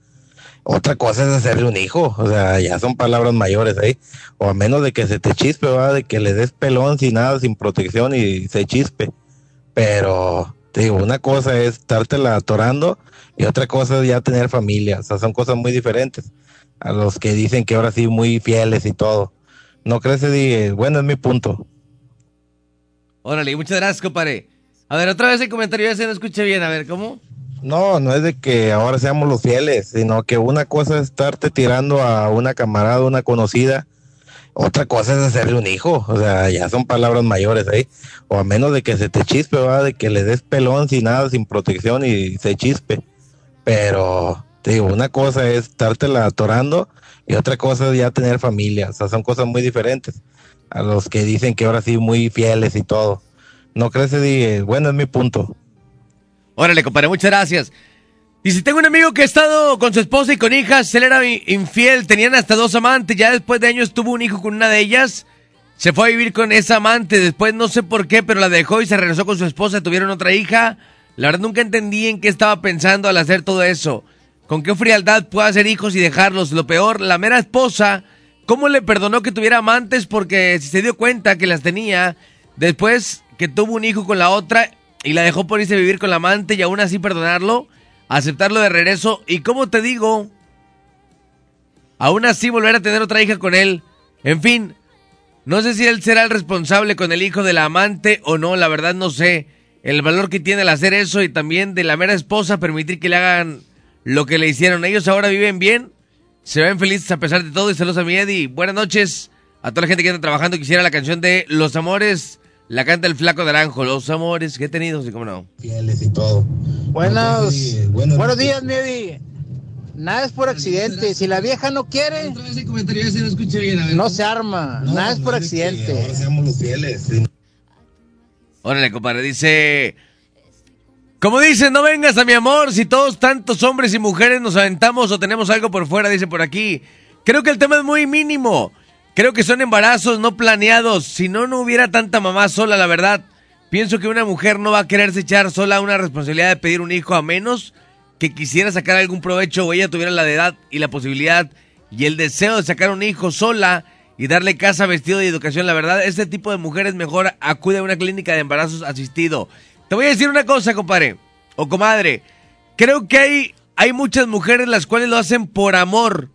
otra cosa es hacerle un hijo, o sea, ya son palabras mayores ahí, o a menos de que se te chispe, ¿va? de que le des pelón sin nada, sin protección y se chispe. Pero, te digo, una cosa es estártela atorando y otra cosa es ya tener familia, o sea, son cosas muy diferentes a los que dicen que ahora sí muy fieles y todo. ¿No crees, Eddie? Bueno, es mi punto. Órale, muchas gracias, compadre. A ver, otra vez el comentario, ya se no escuché bien. A ver, ¿cómo? No, no es de que ahora seamos los fieles, sino que una cosa es estarte tirando a una camarada, una conocida, otra cosa es hacerle un hijo, o sea, ya son palabras mayores ahí, o a menos de que se te chispe, va, de que le des pelón sin nada, sin protección y se chispe. Pero, te digo, una cosa es estártela atorando y otra cosa es ya tener familia, o sea, son cosas muy diferentes a los que dicen que ahora sí muy fieles y todo. ¿No crees, Eddie? Bueno, es mi punto. Órale, compadre, muchas gracias. Y si tengo un amigo que ha estado con su esposa y con hijas, él era infiel, tenían hasta dos amantes, ya después de años tuvo un hijo con una de ellas, se fue a vivir con esa amante, después no sé por qué, pero la dejó y se regresó con su esposa, tuvieron otra hija. La verdad nunca entendí en qué estaba pensando al hacer todo eso. Con qué frialdad puede hacer hijos y dejarlos. Lo peor, la mera esposa, ¿cómo le perdonó que tuviera amantes? Porque si se dio cuenta que las tenía, después que tuvo un hijo con la otra y la dejó por irse a vivir con la amante y aún así perdonarlo, aceptarlo de regreso y como te digo, aún así volver a tener otra hija con él. En fin, no sé si él será el responsable con el hijo de la amante o no, la verdad no sé. El valor que tiene el hacer eso y también de la mera esposa permitir que le hagan lo que le hicieron. Ellos ahora viven bien, se ven felices a pesar de todo y saludos a mi Eddie. Buenas noches a toda la gente que está trabajando. Quisiera la canción de Los Amores la canta el flaco naranjo, los amores que he tenido, sí, cómo no. Fieles y todo. Buenos, buenos días, Medi. Nada es por accidente. Si la vieja no quiere, no se arma. Nada es por accidente. Ahora seamos los fieles. Órale, compadre, dice... Como dice, no vengas a mi amor si todos tantos hombres y mujeres nos aventamos o tenemos algo por fuera, dice por aquí. Creo que el tema es muy mínimo. Creo que son embarazos no planeados. Si no, no hubiera tanta mamá sola, la verdad. Pienso que una mujer no va a quererse echar sola una responsabilidad de pedir un hijo a menos que quisiera sacar algún provecho o ella tuviera la edad y la posibilidad y el deseo de sacar un hijo sola y darle casa, vestido y educación. La verdad, este tipo de mujeres mejor acude a una clínica de embarazos asistido. Te voy a decir una cosa, compadre o comadre. Creo que hay, hay muchas mujeres las cuales lo hacen por amor.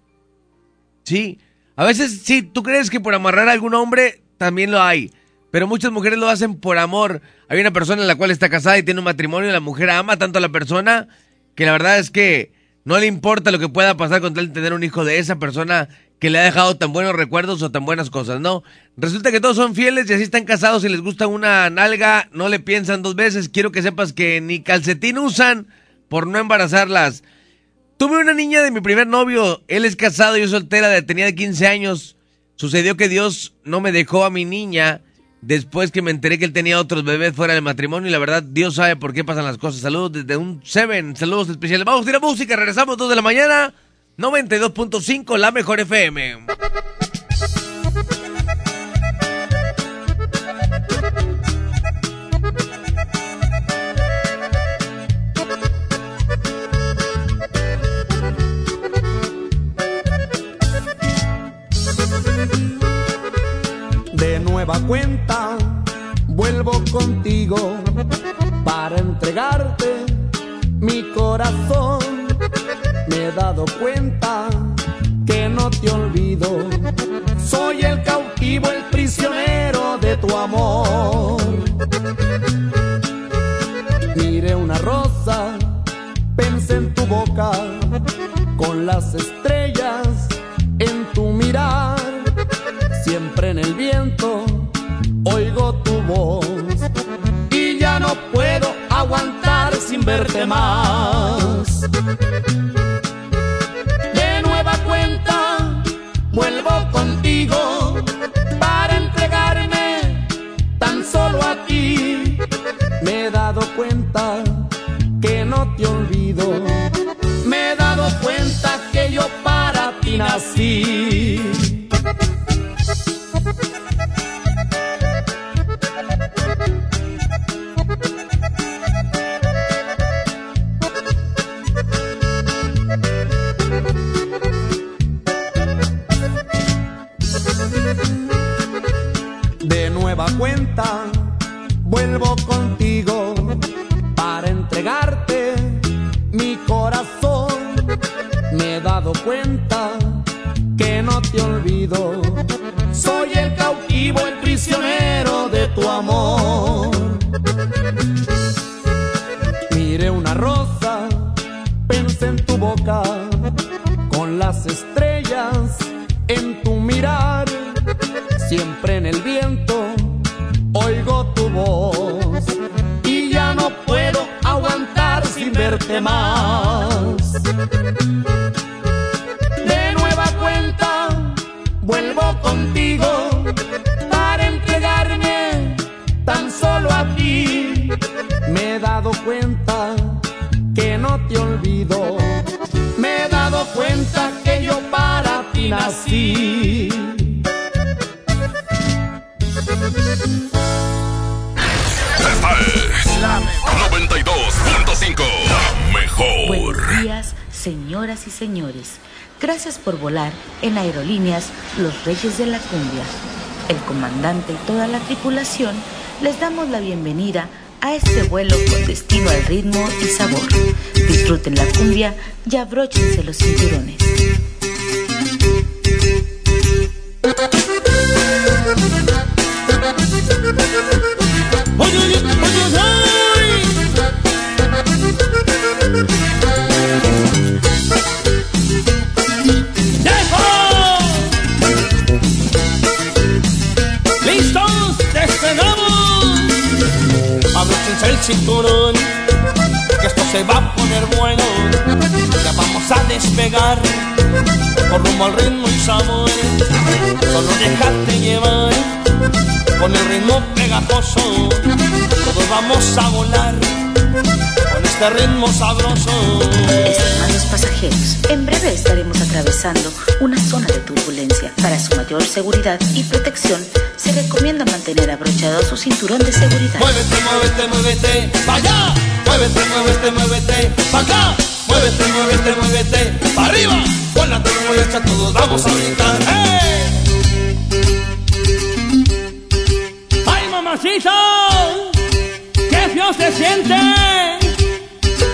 Sí, a veces, sí, tú crees que por amarrar a algún hombre también lo hay. Pero muchas mujeres lo hacen por amor. Hay una persona en la cual está casada y tiene un matrimonio y la mujer ama tanto a la persona que la verdad es que no le importa lo que pueda pasar con tal de tener un hijo de esa persona que le ha dejado tan buenos recuerdos o tan buenas cosas, ¿no? Resulta que todos son fieles y así están casados y les gusta una nalga, no le piensan dos veces. Quiero que sepas que ni calcetín usan por no embarazarlas. Tuve una niña de mi primer novio, él es casado, yo soltera, tenía de 15 años. Sucedió que Dios no me dejó a mi niña después que me enteré que él tenía otros bebés fuera del matrimonio y la verdad Dios sabe por qué pasan las cosas. Saludos desde un Seven, saludos especiales. Vamos a ir a música, regresamos 2 de la mañana, 92.5, la mejor FM. de nueva cuenta vuelvo contigo para entregarte mi corazón. Me he dado cuenta que no te olvido. Soy el cautivo, el prisionero de tu amor. Miré una rosa, pensé en tu boca, con las estrellas en tu mirar siempre en el viento oigo tu voz y ya no puedo aguantar sin verte más. Que no te olvido. Me he dado cuenta que yo para ti nací. De nueva cuenta, vuelvo contigo te olvido. Soy el cautivo, el prisionero de tu amor. Miré una rosa, pensé en tu boca, con las estrellas en tu mirar, siempre en el viento oigo tu voz y ya no puedo aguantar sin verte más. Señoras y señores. Gracias por volar en Aerolíneas Los Reyes de la Cumbia. El comandante y toda la tripulación les damos la bienvenida a este vuelo con destino al ritmo y sabor. Disfruten la cumbia y abróchense los cinturones. Este ritmo sabroso. Estimados pasajeros, en breve estaremos atravesando una zona de turbulencia. Para su mayor seguridad y protección, se recomienda mantener abrochado su cinturón de seguridad. Muévete, muévete, muévete, pa' allá. Muévete, muévete, muévete, pa' acá. Muévete, muévete, muévete, pa' arriba. Con la turbulencia todos vamos a brincar. ¡Hey! ¡Ay, mamacita! ¡Qué feo se siente!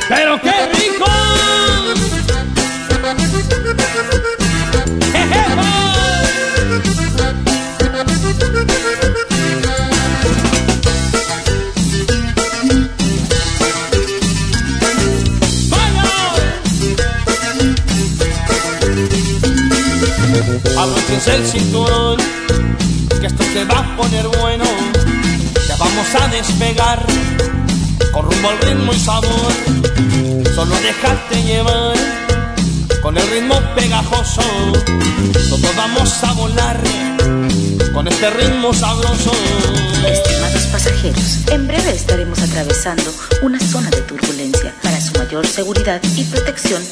¡Pero qué rico! Abróchense el cinturón, que esto se va a poner bueno. Ya vamos a despegar, con rumbo al ritmo y sabor. Solo dejarte llevar, con el ritmo pegajoso. Todos vamos a volar, con este ritmo sabroso. Estimados pasajeros, en breve estaremos atravesando una zona de turbulencia. Para su mayor seguridad y protección,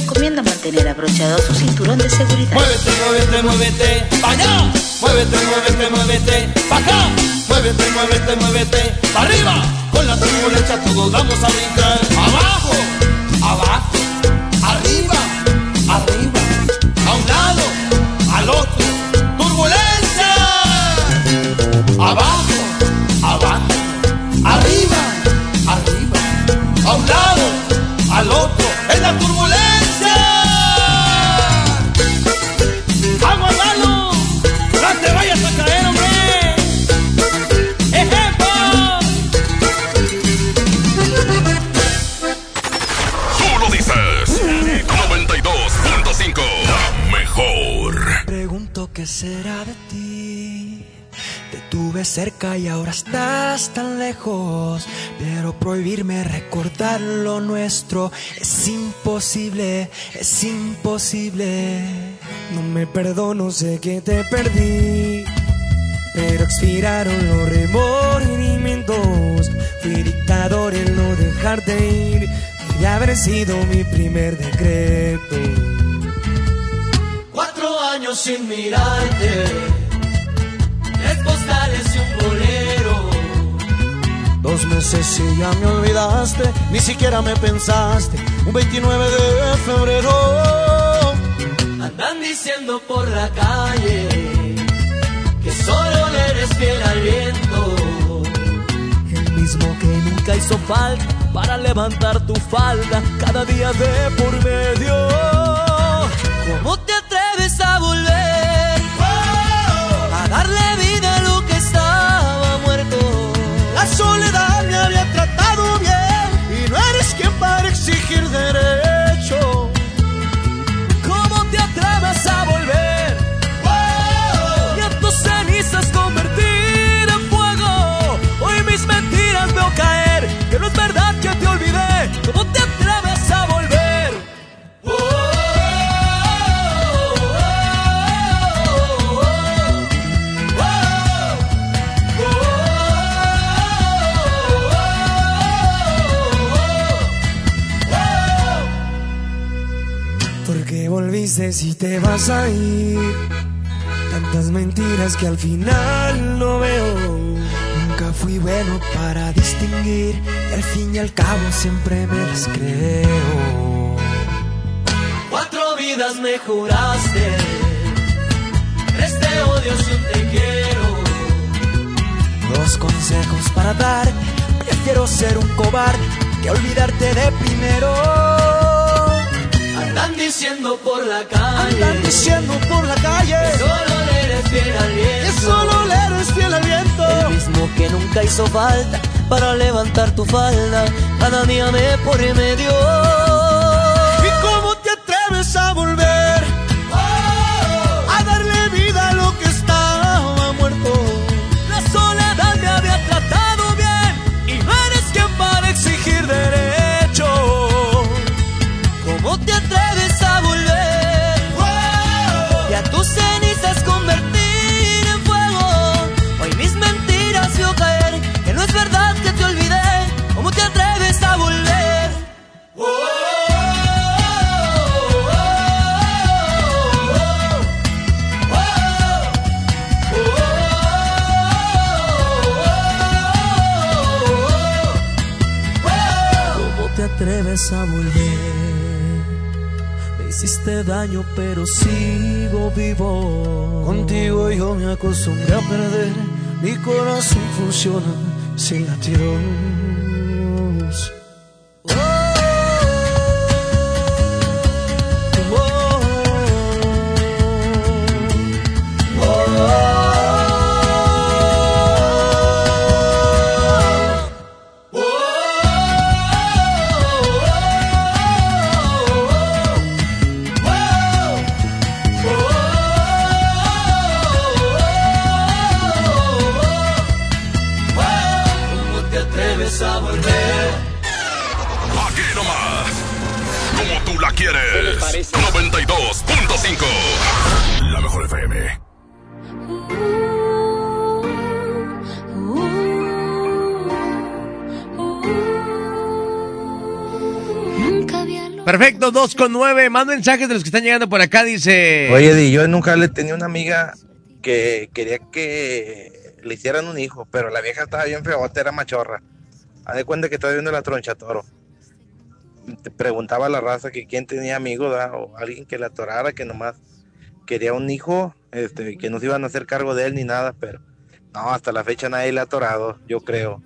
recomienda mantener abrochado su cinturón de seguridad. Muévete, muévete, muévete, pa' allá. Muévete, muévete, muévete, pa' acá. Muévete, muévete, muévete, pa' arriba. Con la turbulencia todos vamos a brincar. Abajo, cerca y ahora estás tan lejos. Pero prohibirme recordar lo nuestro es imposible, es imposible. No me perdono, sé que te perdí. Pero expiraron los remordimientos. Fui dictador en no dejarte ir. Y haber sido mi primer decreto. Cuatro años sin mirarte, Dos meses y ya me olvidaste, ni siquiera me pensaste. Un 29 de febrero. Andan diciendo por la calle que solo le eres fiel al viento. El mismo que nunca hizo falta para levantar tu falda cada día de por medio. ¿Cómo te atreves a volver? A darle vida te vas a ir. Tantas mentiras que al final no veo. Nunca fui bueno para distinguir. Y al fin y al cabo siempre me las creo. Cuatro vidas me juraste, tres te odio sin te quiero. Dos consejos para dar. Prefiero ser un cobarde que olvidarte de primero. Diciendo por la calle, Andan diciendo por la calle que solo le eres fiel al viento. que solo le eres fiel al viento. El mismo que nunca hizo falta para levantar tu falda, cada día me pone medio. Daño, pero sigo vivo. Contigo yo me acostumbré a perder. Mi corazón funciona sin latidos. 2 con 9. Más mensajes de los que están llegando por acá. Dice. Oye, yo nunca le tenía una amiga que quería que le hicieran un hijo, pero la vieja estaba bien feota, era machorra. Haz de cuenta que estaba viendo la troncha toro. Te preguntaba a la raza que quién tenía amigos o alguien que la atorara, que nomás quería un hijo, este, que no se iban a hacer cargo de él ni nada, pero no, hasta la fecha nadie le ha atorado, yo creo.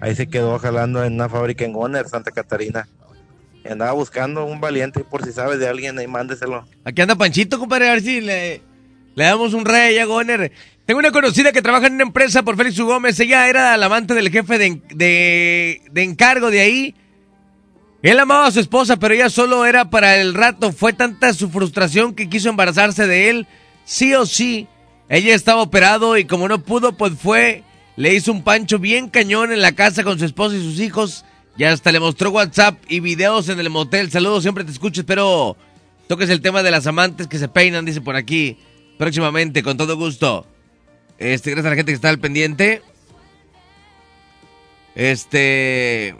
Ahí se quedó jalando en una fábrica en Goner, Santa Catarina. Andaba buscando un valiente, por si sabes de alguien, ahí mándeselo. Aquí anda Panchito, compadre, a ver si le, le damos un rey a Goner. Tengo una conocida que trabaja en una empresa por Félix U. Gómez. Ella era la amante del jefe de, de, de encargo de ahí. Él amaba a su esposa, pero ella solo era para el rato. Fue tanta su frustración que quiso embarazarse de él. Sí o sí. Ella estaba operado y como no pudo, pues fue le hizo un pancho bien cañón en la casa con su esposa y sus hijos. Y hasta le mostró WhatsApp y videos en el motel. Saludos, siempre te escucho. Espero toques el tema de las amantes que se peinan, dice por aquí. Próximamente, con todo gusto. Este, gracias a la gente que está al pendiente. Este.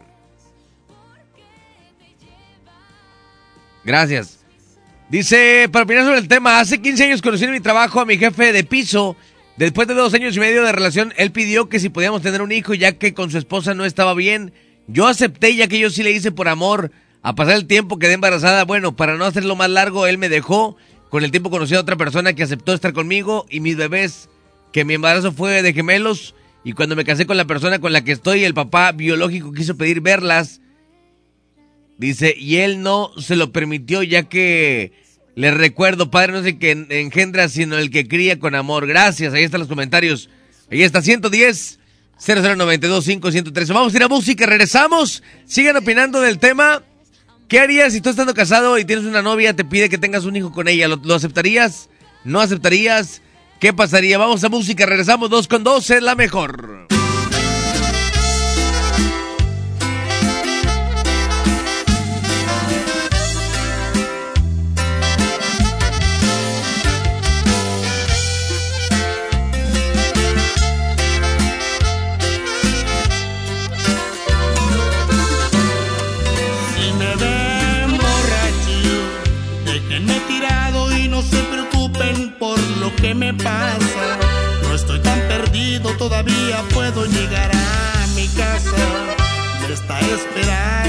Gracias. Dice, para opinar sobre el tema, hace 15 años conocí en mi trabajo a mi jefe de piso. Después de dos años y medio de relación, él pidió que si podíamos tener un hijo ya que con su esposa no estaba bien. Yo acepté ya que yo sí le hice por amor. A pasar el tiempo quedé embarazada. Bueno, para no hacerlo más largo, él me dejó. Con el tiempo conocí a otra persona que aceptó estar conmigo y mis bebés, que mi embarazo fue de gemelos. Y cuando me casé con la persona con la que estoy, el papá biológico quiso pedir verlas. Dice, y él no se lo permitió ya que le recuerdo, padre, no sé que engendra, sino el que cría con amor. Gracias, ahí están los comentarios. Ahí está, 110 0092 513. Vamos a ir a música, regresamos. Sigan opinando del tema. ¿Qué harías si tú estando casado y tienes una novia, te pide que tengas un hijo con ella? ¿Lo, lo aceptarías? ¿No aceptarías? ¿Qué pasaría? Vamos a música, regresamos dos con dos, es la mejor. Me pasa. No estoy tan perdido, todavía puedo llegar a mi casa. Me está esperando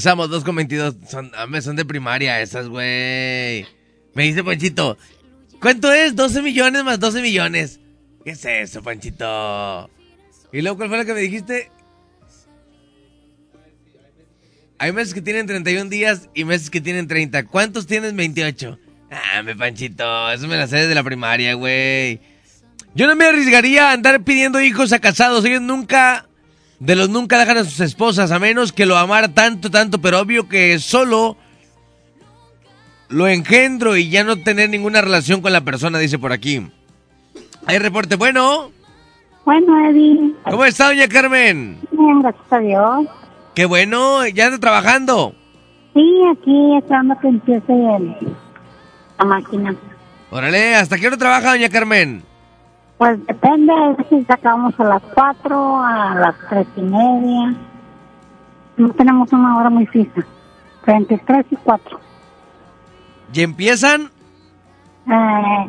Regresamos, 2 con 22. Son, de primaria esas, güey. Me dice Panchito, ¿cuánto es? 12 millones más 12 millones. ¿Qué es eso, Panchito? ¿Y luego cuál fue lo que me dijiste? Hay meses que tienen 31 días y meses que tienen 30. ¿Cuántos tienes 28? Ah, me Panchito, eso me la sé desde la primaria, güey. Yo no me arriesgaría a andar pidiendo hijos a casados. Ellos nunca, de los nunca dejan a sus esposas, a menos que lo amara tanto, tanto, pero obvio que solo lo engendro y ya no tener ninguna relación con la persona, dice por aquí. Hay reporte, bueno. Bueno, Eddie. ¿Cómo está, doña Carmen? Bien, gracias a Dios. Qué bueno, ya anda trabajando. Sí, aquí esperando que empiece el- la máquina. Órale, ¿hasta qué hora trabaja, doña Carmen? Pues depende, a veces acabamos a las 4, a las tres y media. No tenemos una hora muy fija. Entre 3 y 4. ¿Y empiezan? Eh,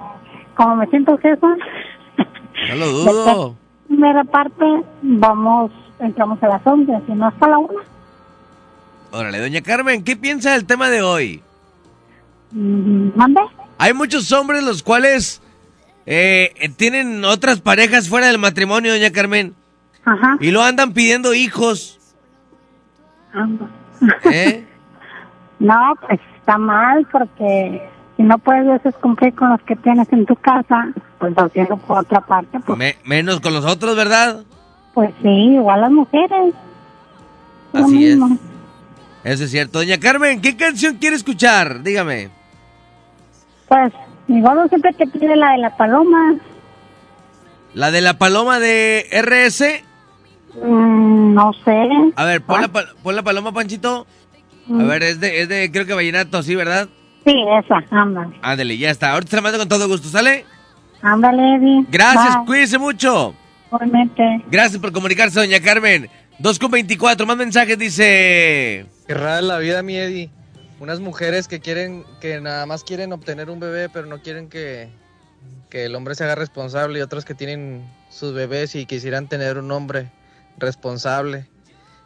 como me siento jefa, No lo dudo. primera parte, vamos, entramos a las 11, si no hasta la 1. Órale, doña Carmen, ¿qué piensa del tema de hoy? ¿Mande? Hay muchos hombres los cuales eh, tienen otras parejas fuera del matrimonio, doña Carmen. Ajá. Y lo andan pidiendo hijos. ¿Eh? No, pues está mal porque si no puedes a veces cumplir con los que tienes en tu casa, pues haciendo por otra parte, pues, Me- menos con los otros, ¿verdad? pues sí, igual las mujeres. Lo Así es. Eso es cierto. Doña Carmen, ¿qué canción quiere escuchar? Dígame. Pues mi gordo siempre te pide la de la paloma. ¿La de la paloma de RS? Mm, no sé. A ver, pon la, pon la paloma, Panchito. A Mm. ver, es de, es de, creo que vallenato, ¿sí, verdad? Sí, esa, ándale. Ándale, ya está. Ahorita se la mando con todo gusto, ¿sale? Ándale, Eddie. Gracias, Bye. cuídese mucho. Igualmente. Gracias por comunicarse, doña Carmen. 2 con 24, más mensajes, dice... Qué rara la vida, mi Eddie. Unas mujeres que quieren, que nada más quieren obtener un bebé, pero no quieren que, que el hombre se haga responsable, y otras que tienen sus bebés y quisieran tener un hombre responsable.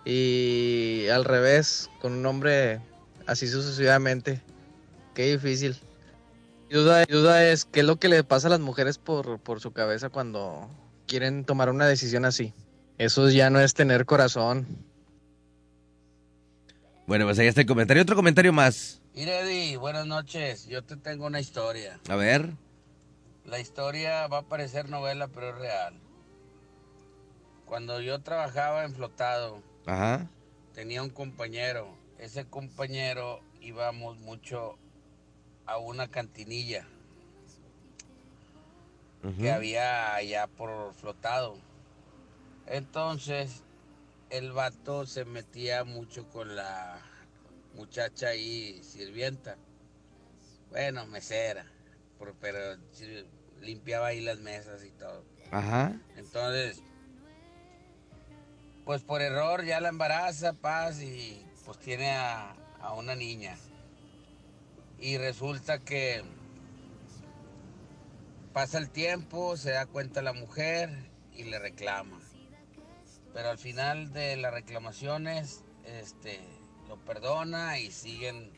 Y al revés, con un hombre así sucesivamente. Qué difícil. Duda, duda es qué es lo que le pasa a las mujeres por, por su cabeza cuando quieren tomar una decisión así. Eso ya no es tener corazón. Bueno, pues ahí está el comentario. Otro comentario más. Mira, Eddie, buenas noches. Yo te tengo una historia. A ver. La historia va a parecer novela, pero es real. Cuando yo trabajaba en Flotado, Ajá. tenía un compañero. Ese compañero íbamos mucho a una cantinilla que había allá por Flotado. Entonces, el vato se metía mucho con la muchacha ahí, sirvienta. Bueno, mesera, por- pero limpiaba ahí las mesas y todo. Ajá. Entonces, pues por error ya la embaraza, paz, y pues tiene a, a una niña. Y resulta que pasa el tiempo, se da cuenta la mujer y le reclama. Pero al final de las reclamaciones, este, lo perdona y siguen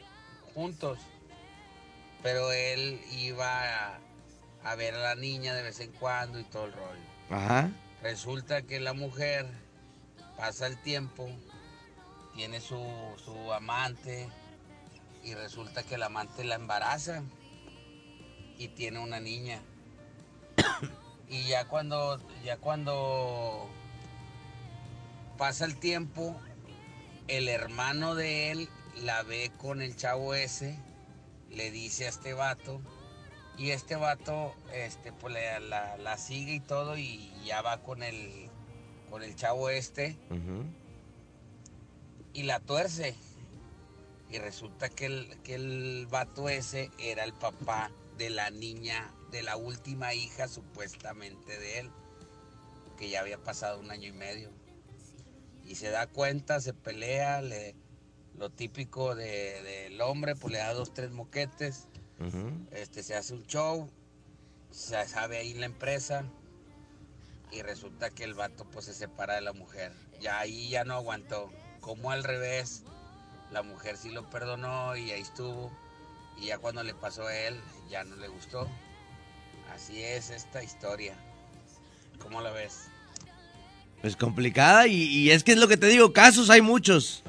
juntos. Pero él iba a, a ver a la niña de vez en cuando y todo el rollo. Ajá. Resulta que la mujer pasa el tiempo, tiene su, su amante y resulta que el amante la embaraza y tiene una niña. Y ya cuando, ya cuando pasa el tiempo, el hermano de él la ve con el chavo ese, le dice a este vato, y este vato este, pues, la, la- la sigue y todo, y ya va con el, con el chavo este, y la tuerce. Y resulta que el, que el vato ese era el papá de la niña, de la última hija supuestamente de él, que ya había pasado un año y medio. Y se da cuenta, se pelea, le, lo típico de- del hombre, pues le da dos, tres moquetes, este, se hace un show, se sabe ahí la empresa y resulta que el vato pues se separa de la mujer. Ya ahí ya no aguantó. Como al revés, la mujer sí lo perdonó y ahí estuvo. Y ya cuando le pasó a él, ya no le gustó. Así es esta historia. ¿Cómo la ves? Pues complicada y, y es que es lo que te digo, casos hay muchos.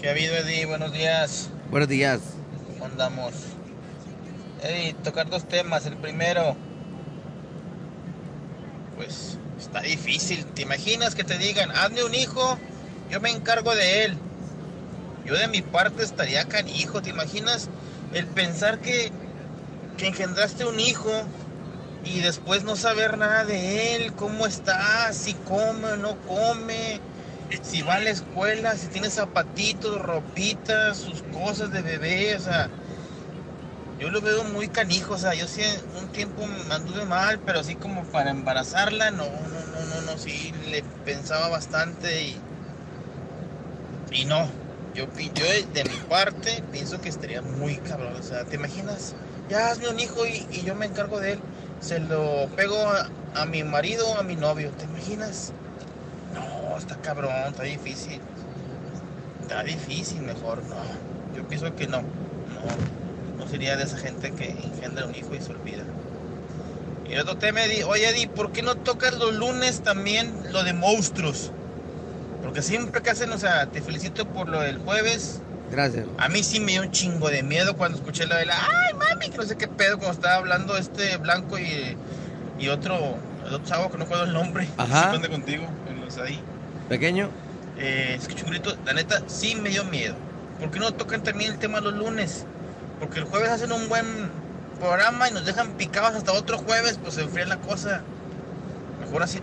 ¿Qué ha habido, Eddie? Buenos días. Buenos días. ¿Cómo andamos? Eddie, tocar dos temas. El primero, pues está difícil. ¿Te imaginas que te digan, hazme un hijo, yo me encargo de él? Yo de mi parte estaría canijo. ¿Te imaginas el pensar que, que engendraste un hijo y después no saber nada de él? ¿Cómo está? Si come o no come. Si va a la escuela, si tiene zapatitos, ropitas, sus cosas de bebé, o sea, yo lo veo muy canijo, o sea, yo sí un tiempo me anduve mal, pero así como para embarazarla, no, no, no, no, no, sí le pensaba bastante y, y no, yo, yo de mi parte pienso que estaría muy cabrón, o sea, ¿te imaginas? Ya hazme un hijo y, y yo me encargo de él, se lo pego a, a mi marido, a mi novio, ¿te imaginas? No, está cabrón, está difícil. Está difícil, mejor no. Yo pienso que no. No, no sería de esa gente que engendra un hijo y se olvida. Y el otro tema, Eddie, oye Eddie, ¿por qué no tocas los lunes también lo de monstruos? Porque siempre que hacen, o sea, te felicito por lo del jueves. Gracias. A mí sí me dio un chingo de miedo cuando escuché la de la, ay mami, que no sé qué pedo, cuando estaba hablando este blanco y, y otro, el otro chavo que no recuerdo el nombre. Ajá. Ande contigo, en los ahí. Pequeño. Eh, escuché un grito, la neta, sí me dio miedo. ¿Por qué no tocan también el tema los lunes? Porque el jueves hacen un buen programa y nos dejan picados hasta otro jueves, pues se enfría la cosa. Mejor así,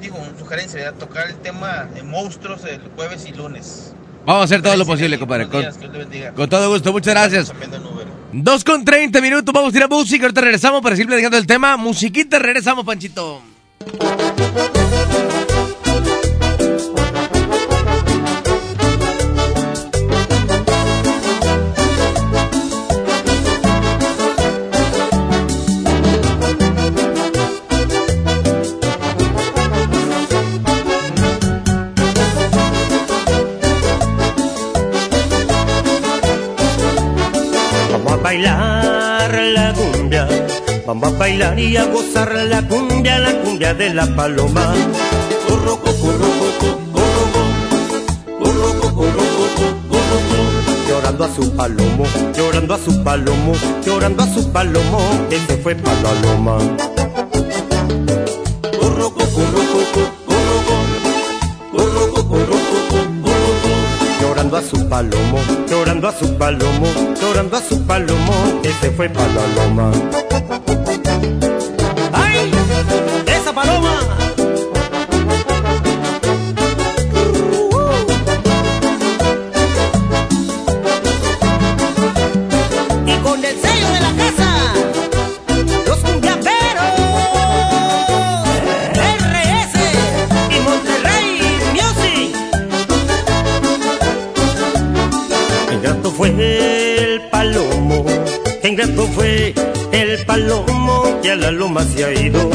digo, una sugerencia sería tocar el tema de monstruos el jueves y lunes. Vamos a hacer todo lo posible, compadre. Con, con todo gusto, muchas gracias. También en Uber. 2 con 30 minutos, vamos a ir a música, ahorita regresamos para seguir platicando el tema. Musiquita, regresamos, Panchito. Vamos a bailar y a gozar la cumbia, la cumbia de la paloma. Corro, co, corro, co, co, corro, co, corro, co, corro, co, co, corro, co. Llorando a su palomo, llorando a su palomo, llorando a su palomo, que se fue pa' la loma. Corro, co, corro, co, co, corro, co, corro, co, corro, co, co, corro, co. Llorando a su palomo, llorando a su palomo, llorando a su palomo, que se fue pa' la loma. ¡Ay! ¡Esa paloma! Ingrato fue el palomo que a la loma se ha ido.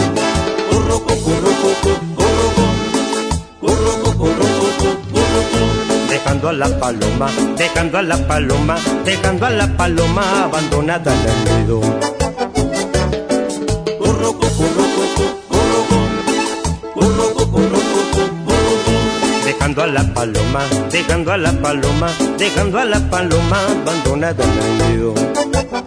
Dejando a la paloma, dejando a la paloma, dejando a la paloma abandonada en el nido. Dejando a la paloma, dejando a la paloma, dejando a la paloma abandonada en el nido.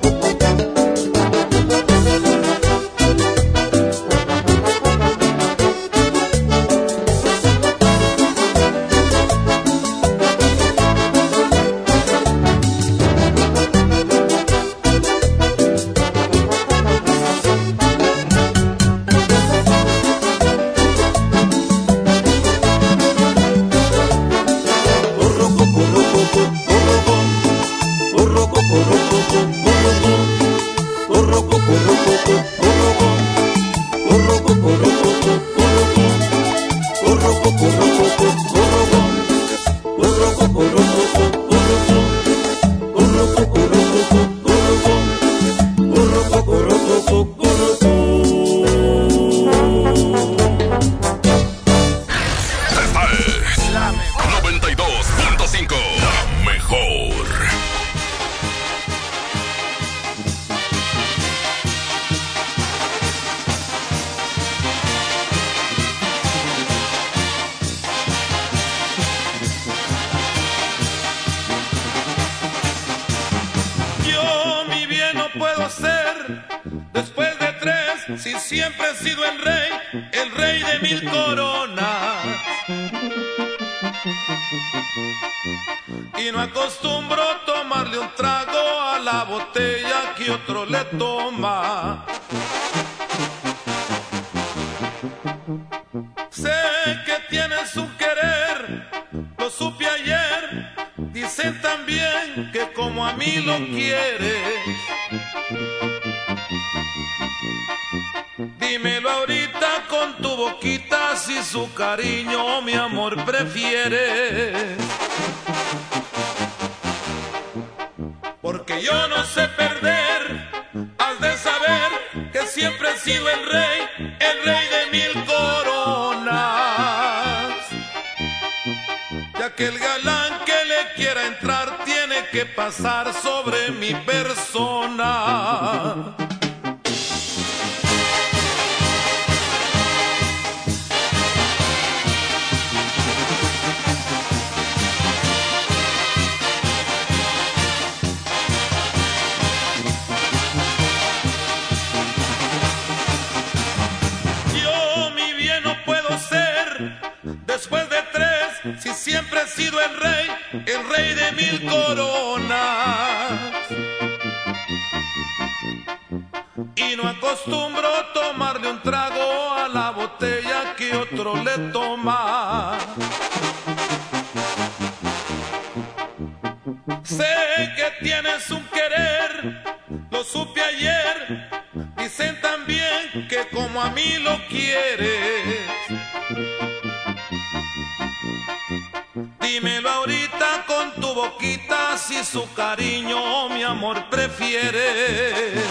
Dímelo ahorita con tu boquita si su cariño mi amor prefieres.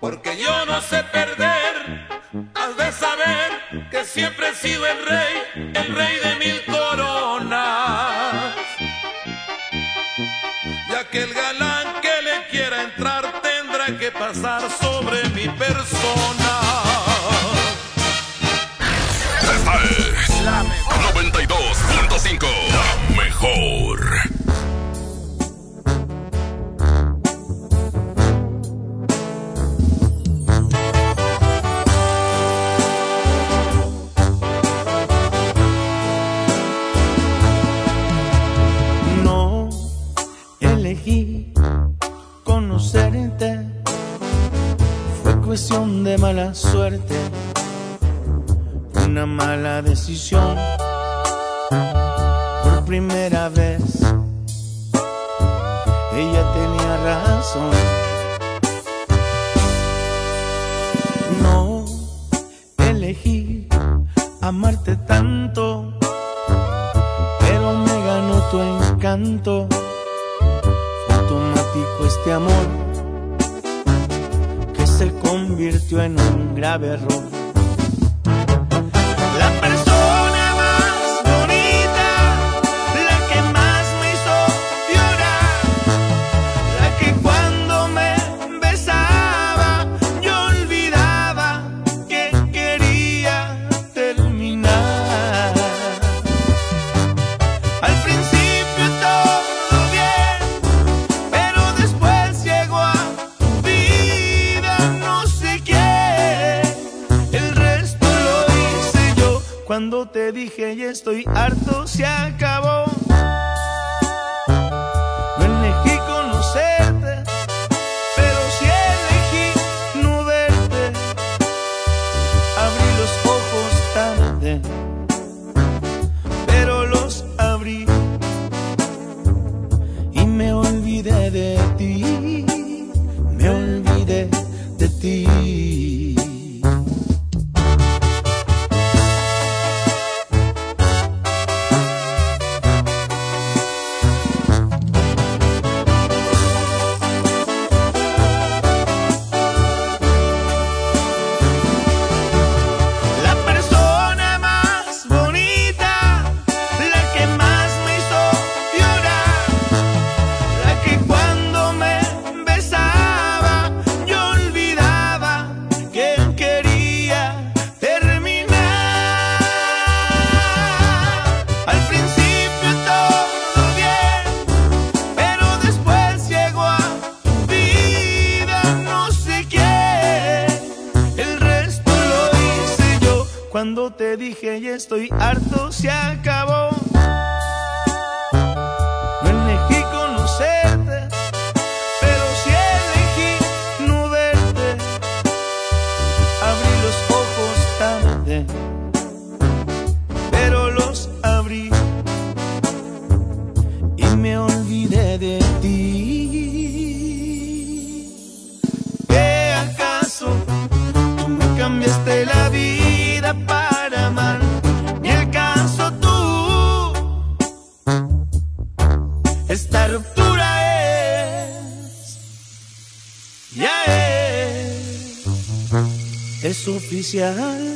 Porque yo no sé perder, has de saber que siempre he sido el rey, el rey de mil coronas. Ya que el galán que le quiera entrar tendrá que pasar sobre mi persona. Es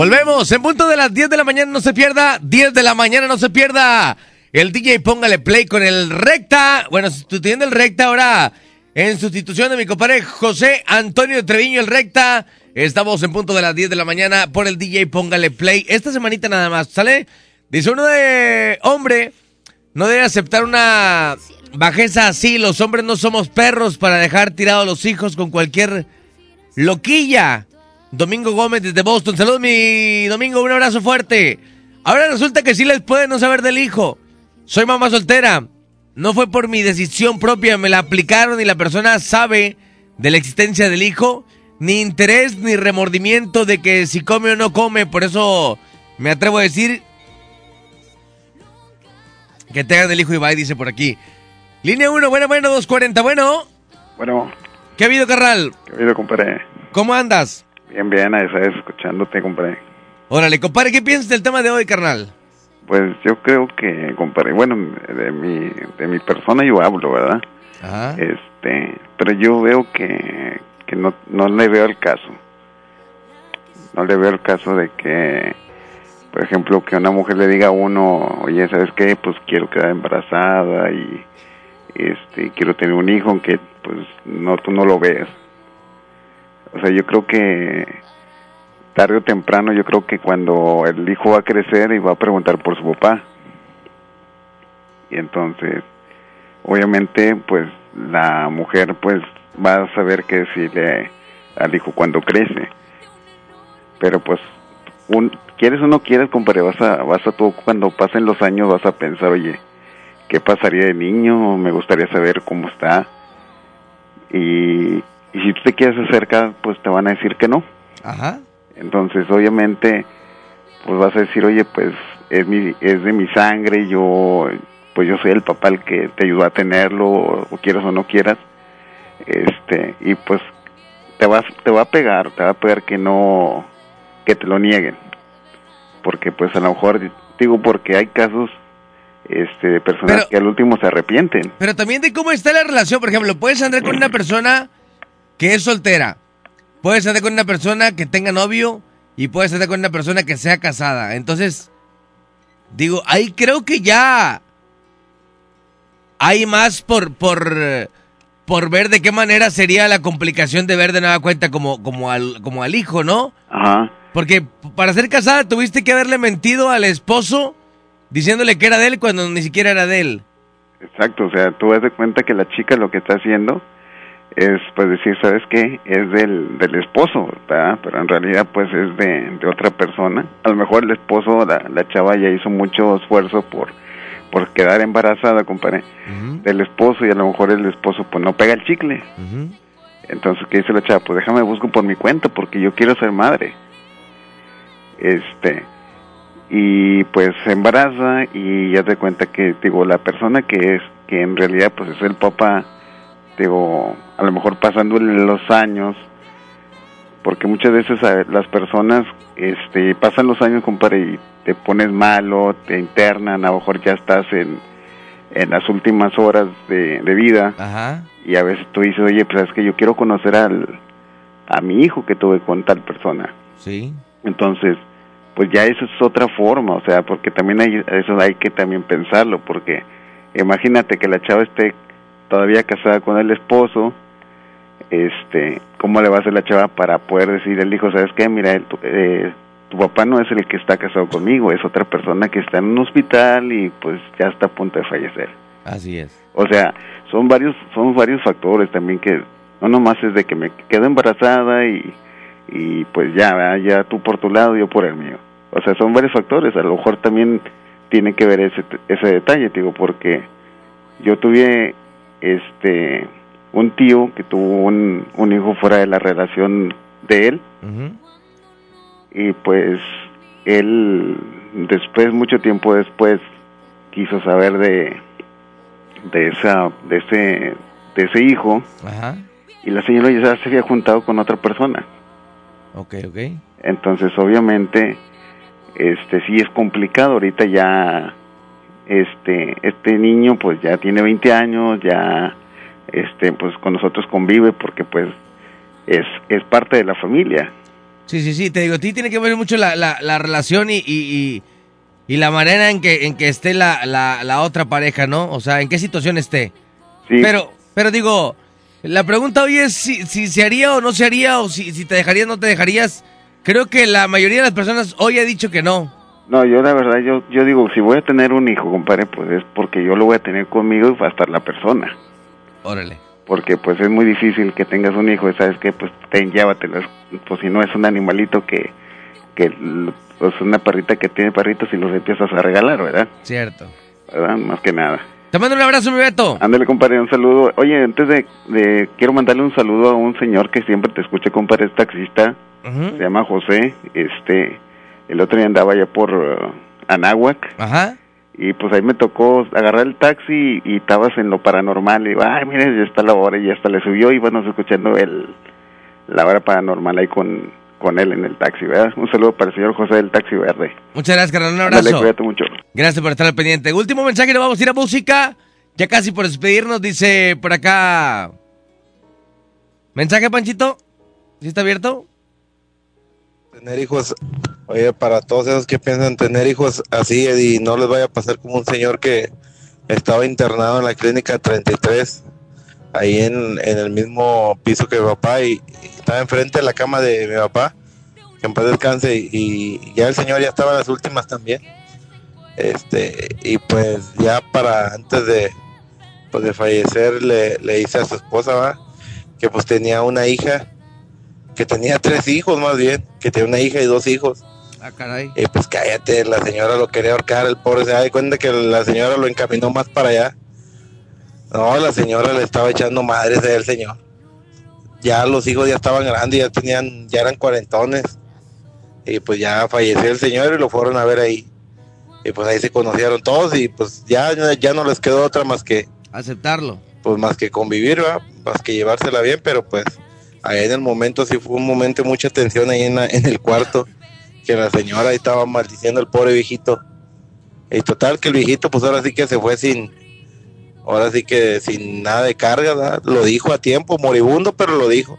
Volvemos, en punto de las 10 de la mañana no se pierda, 10 de la mañana no se pierda. El DJ póngale play con el recta, bueno, sustituyendo el recta ahora en sustitución de mi compadre José Antonio Treviño el recta. Estamos en punto de las 10 de la mañana por el DJ póngale play. Esta semanita nada más, ¿sale? Dice uno de hombre, no debe aceptar una bajeza así. Los hombres no somos perros para dejar tirados los hijos con cualquier loquilla. Domingo Gómez desde Boston. Saludos, mi Domingo. Un abrazo fuerte. Ahora resulta que sí les puede no saber del hijo. Soy mamá soltera. No fue por mi decisión propia. Me la aplicaron y la persona sabe de la existencia del hijo. Ni interés ni remordimiento de que si come o no come. Por eso me atrevo a decir que tengan el hijo Ibai, dice por aquí. Línea 1, bueno, bueno, 240, bueno. Bueno, ¿Qué ha habido, carnal? ¿qué ha habido, compadre? ¿Cómo andas? Bien, bien, ahí sabes, escuchándote, compadre. Órale, compadre, ¿qué piensas del tema de hoy, carnal? Pues yo creo que, compadre, bueno, de mi, de mi persona yo hablo, ¿verdad? Ajá. Este, pero yo veo que, que no, no le veo el caso. No le veo el caso de que, por ejemplo, que una mujer le diga a uno, oye, ¿sabes qué? Pues quiero quedar embarazada y este quiero tener un hijo, aunque pues no tú no lo ves. O sea, yo creo que tarde o temprano, yo creo que cuando el hijo va a crecer y va a preguntar por su papá. Y entonces, obviamente, pues la mujer pues va a saber qué decirle al hijo cuando crece. Pero pues, un, quieres o no quieres, compadre, vas a, vas a tú cuando pasen los años vas a pensar, oye, ¿qué pasaría de niño? Me gustaría saber cómo está. Y, y si tú te quieres acercar, pues te van a decir que no. Ajá. Entonces, obviamente, pues vas a decir, oye, pues es mi, es de mi sangre, yo, pues yo soy el papá el que te ayudó a tenerlo, o, o quieras o no quieras, este, y pues te vas, te va a pegar, te va a pegar que no, que te lo nieguen, porque pues a lo mejor digo porque hay casos, este, de personas Pero- que al último se arrepienten. Pero también de cómo está la relación. Por ejemplo, puedes andar con una persona que es soltera. Puedes andar con una persona que tenga novio. Y puedes andar con una persona que sea casada. Entonces, digo, ahí creo que ya hay más por, por, por ver de qué manera sería la complicación de ver de nueva cuenta como, como, al, como al hijo, ¿no? Ajá. Porque para ser casada tuviste que haberle mentido al esposo diciéndole que era de él cuando ni siquiera era de él. Exacto, o sea, tú das de cuenta que la chica lo que está haciendo es pues decir, ¿sabes qué? Es del, del esposo, ¿verdad? Pero en realidad pues es de, de otra persona. A lo mejor el esposo, la, la chava ya hizo mucho esfuerzo por, por quedar embarazada, compadre, del esposo y a lo mejor el esposo pues no pega el chicle. Entonces, ¿qué dice la chava? Pues déjame busco por mi cuenta porque yo quiero ser madre. este y pues se embaraza y ya te cuenta que digo la persona que es que en realidad pues es el papá digo a lo mejor pasando los años porque muchas veces a- las personas este pasan los años compadre y te pones malo te internan a lo mejor ya estás en en las últimas horas de, de vida Ajá. y a veces tú dices oye pues es que yo quiero conocer al a mi hijo que tuve con tal persona Sí. entonces, pues ya eso es otra forma, o sea, porque también hay, eso hay que también pensarlo, porque imagínate que la chava esté todavía casada con el esposo, este, ¿cómo le va a hacer la chava para poder decir el hijo, sabes qué, mira, el- tu, eh, tu papá no es el que está casado conmigo, es otra persona que está en un hospital y pues ya está a punto de fallecer. Así es. O sea, son varios, son varios factores también que no nomás es de que me quedo embarazada y, y pues ya, ¿verdad? ya tú por tu lado, yo por el mío. O sea, son varios factores. A lo mejor también tiene que ver ese, ese detalle, digo, porque yo tuve este un tío que tuvo un, un hijo fuera de la relación de él y pues él después mucho tiempo después quiso saber de de esa de ese de ese hijo Ajá. y la señora ya se había juntado con otra persona Ok, ok. entonces obviamente este sí es complicado ahorita ya este este niño pues ya tiene 20 años ya este pues con nosotros convive porque pues es es parte de la familia Sí, sí, sí, te digo, a ti tiene que ver mucho la, la, la relación y, y, y, y la manera en que, en que esté la, la, la otra pareja, ¿no? O sea, en qué situación esté. Pero, pero digo, la pregunta hoy es si, si se haría o no se haría, o si, si te dejarías o no te dejarías. Creo que la mayoría de las personas hoy ha dicho que no. No, yo la verdad, yo, yo digo, si voy a tener un hijo, compadre, pues es porque yo lo voy a tener conmigo y va a estar la persona. Órale. Porque pues es muy difícil que tengas un hijo y sabes que pues ten, llévatelo. Pues si no es un animalito que, que pues una perrita que tiene perritos y los empiezas a regalar, ¿verdad? Cierto. ¿Verdad? Más que nada. Te mando un abrazo, mi Beto. Ándale, compadre, un saludo. Oye, antes de, de- quiero mandarle un saludo a un señor que siempre te escucha, compadre, es taxista. Se llama José. Este, el otro día andaba allá por uh, Anáhuac. Ajá. Y pues ahí me tocó agarrar el taxi y estabas en lo paranormal. Y digo, ay, mire, ya está la hora y ya hasta le subió y bueno, escuchando el, la hora paranormal ahí con, con él en el taxi, ¿verdad? Un saludo para el señor José del Taxi Verde. Muchas gracias, carnal. Un abrazo. cuídate mucho. Gracias por estar al pendiente. Último mensaje, le vamos a ir a música. Ya casi por despedirnos, dice por acá. ¿Mensaje, Panchito? ¿Sí está abierto? Tener hijos, oye, para todos esos que piensan tener hijos así y no les vaya a pasar como un señor que estaba internado en la clínica 33, ahí en, en el mismo piso que mi papá y, y estaba enfrente de la cama de mi papá, que en paz descanse, y, y ya el señor ya estaba en las últimas también. Este, y pues ya para antes de, pues de fallecer le, le dice a su esposa ¿va? que pues tenía una hija que tenía tres hijos más bien, que tenía una hija y dos hijos. Ah, caray. Y pues cállate, la señora lo quería ahorcar, el pobre se da de cuenta que la señora lo encaminó más para allá. No, la señora le estaba echando madres del señor. Ya los hijos ya estaban grandes, ya tenían, ya eran cuarentones. Y pues ya falleció el señor y lo fueron a ver ahí. Y pues ahí se conocieron todos y pues ya, ya no les quedó otra más que Aceptarlo. pues más que convivir, ¿va? más que llevársela bien, pero pues ahí en el momento sí fue un momento de mucha tensión ahí en, la- en el cuarto, que la señora ahí estaba maldiciendo al pobre viejito. Y total que el viejito pues ahora sí que se fue sin, ahora sí que sin nada de carga, ¿verdad? lo dijo a tiempo, moribundo, pero lo dijo.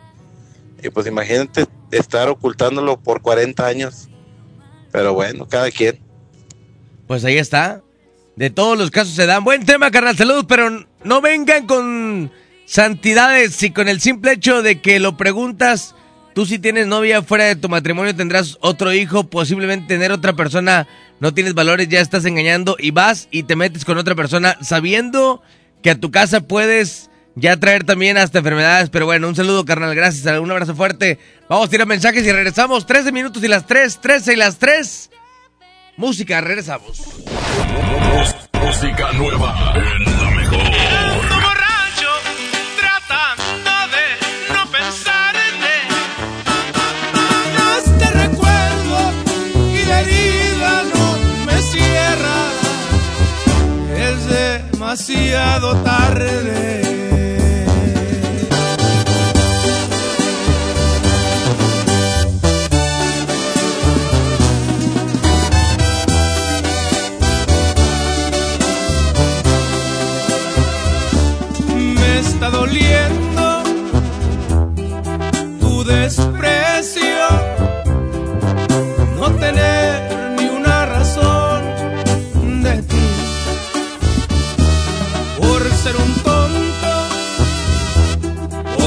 Y pues imagínate estar ocultándolo por 40 años. Pero bueno, cada quien. Pues ahí está. De todos los casos se dan. Buen tema, carnal. Salud, pero no vengan con santidades y con el simple hecho de que lo preguntas. Tú si tienes novia fuera de tu matrimonio tendrás otro hijo, posiblemente tener otra persona, no tienes valores, ya estás engañando y vas y te metes con otra persona sabiendo que a tu casa puedes ya traer también hasta enfermedades. Pero bueno, un saludo carnal, gracias, un abrazo fuerte. Vamos a tirar mensajes y regresamos. 13 minutos y las 3, 13 y las 3. Música, regresamos. Música nueva en la demasiado tarde.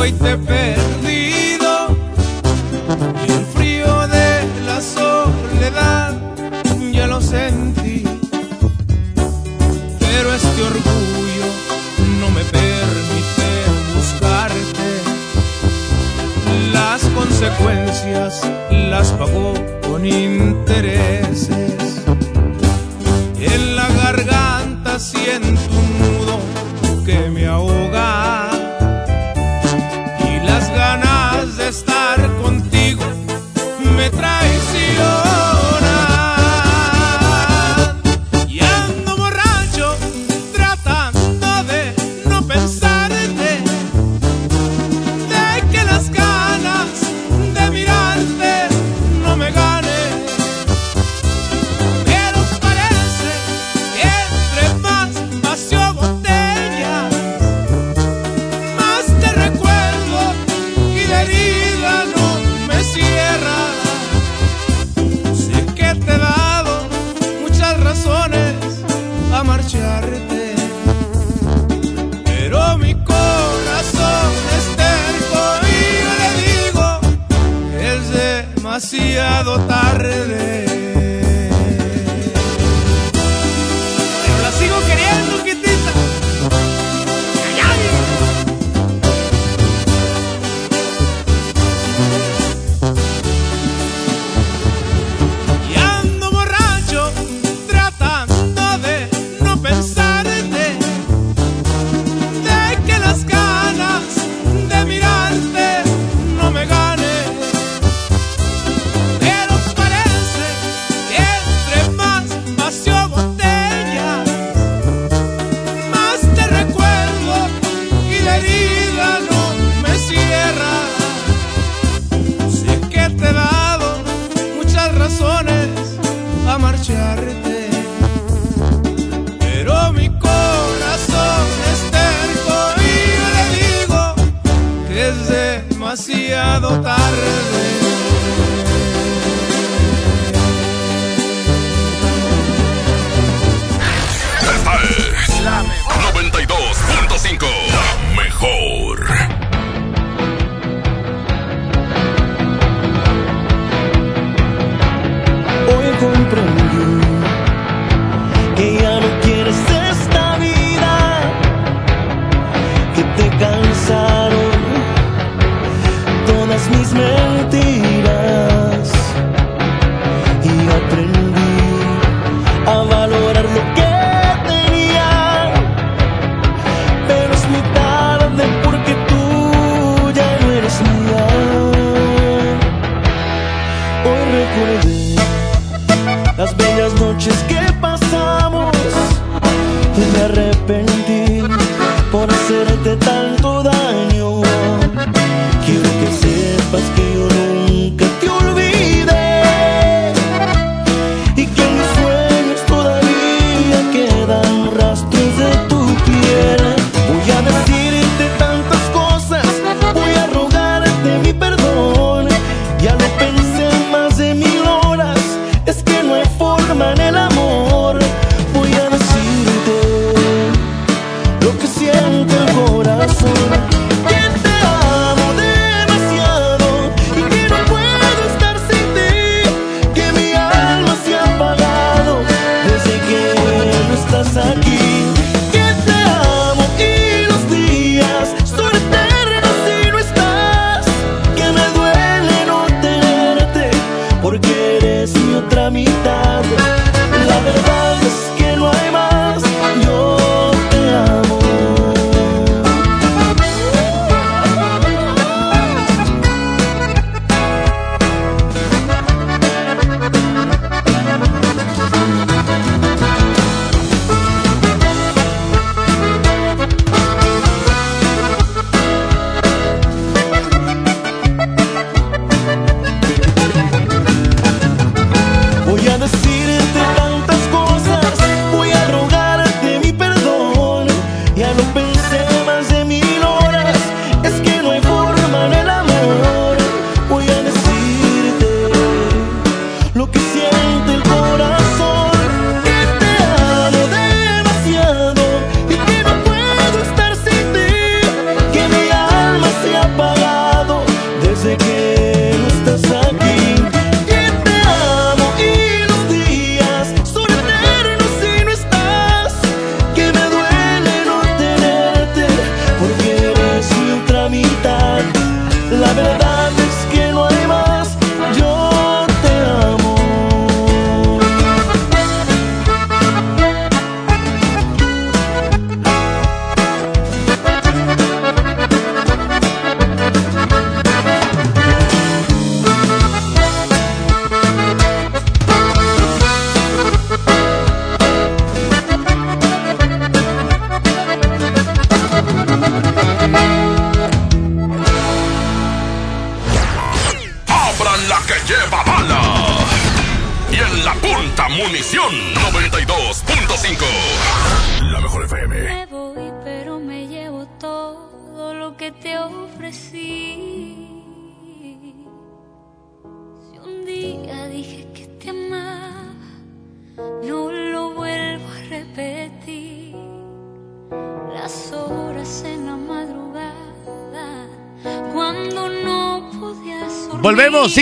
Hoy te he en tu corazón.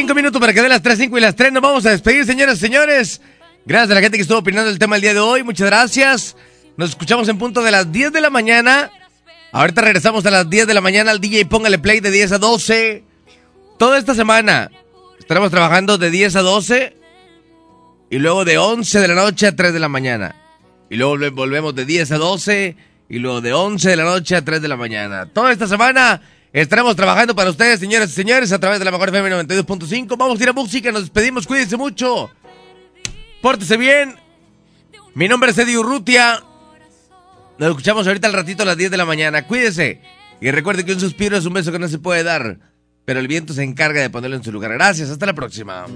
Cinco minutos para que dé las 3, 5 y las 3. Nos vamos a despedir, señoras y señores. Gracias a la gente que estuvo opinando el tema el día de hoy. Muchas gracias. Nos escuchamos en punto de las 10 de la mañana. Ahorita regresamos a las 10 de la mañana al DJ Póngale Play de 10 a 12. Toda esta semana estaremos trabajando de 10 a 12 y luego de 11 de la noche a 3 de la mañana. Y luego volve- volvemos de 10 a 12 y luego de 11 de la noche a 3 de la mañana. Toda esta semana estaremos trabajando para ustedes, señoras y señores, a través de la mejor FM 92.5. Vamos a ir a música, nos despedimos, cuídense mucho. Pórtese bien. Mi nombre es Eddie Urrutia. Nos escuchamos ahorita al ratito a las 10 de la mañana. Cuídese. Y recuerde que un suspiro es un beso que no se puede dar. Pero el viento se encarga de ponerlo en su lugar. Gracias. Hasta la próxima.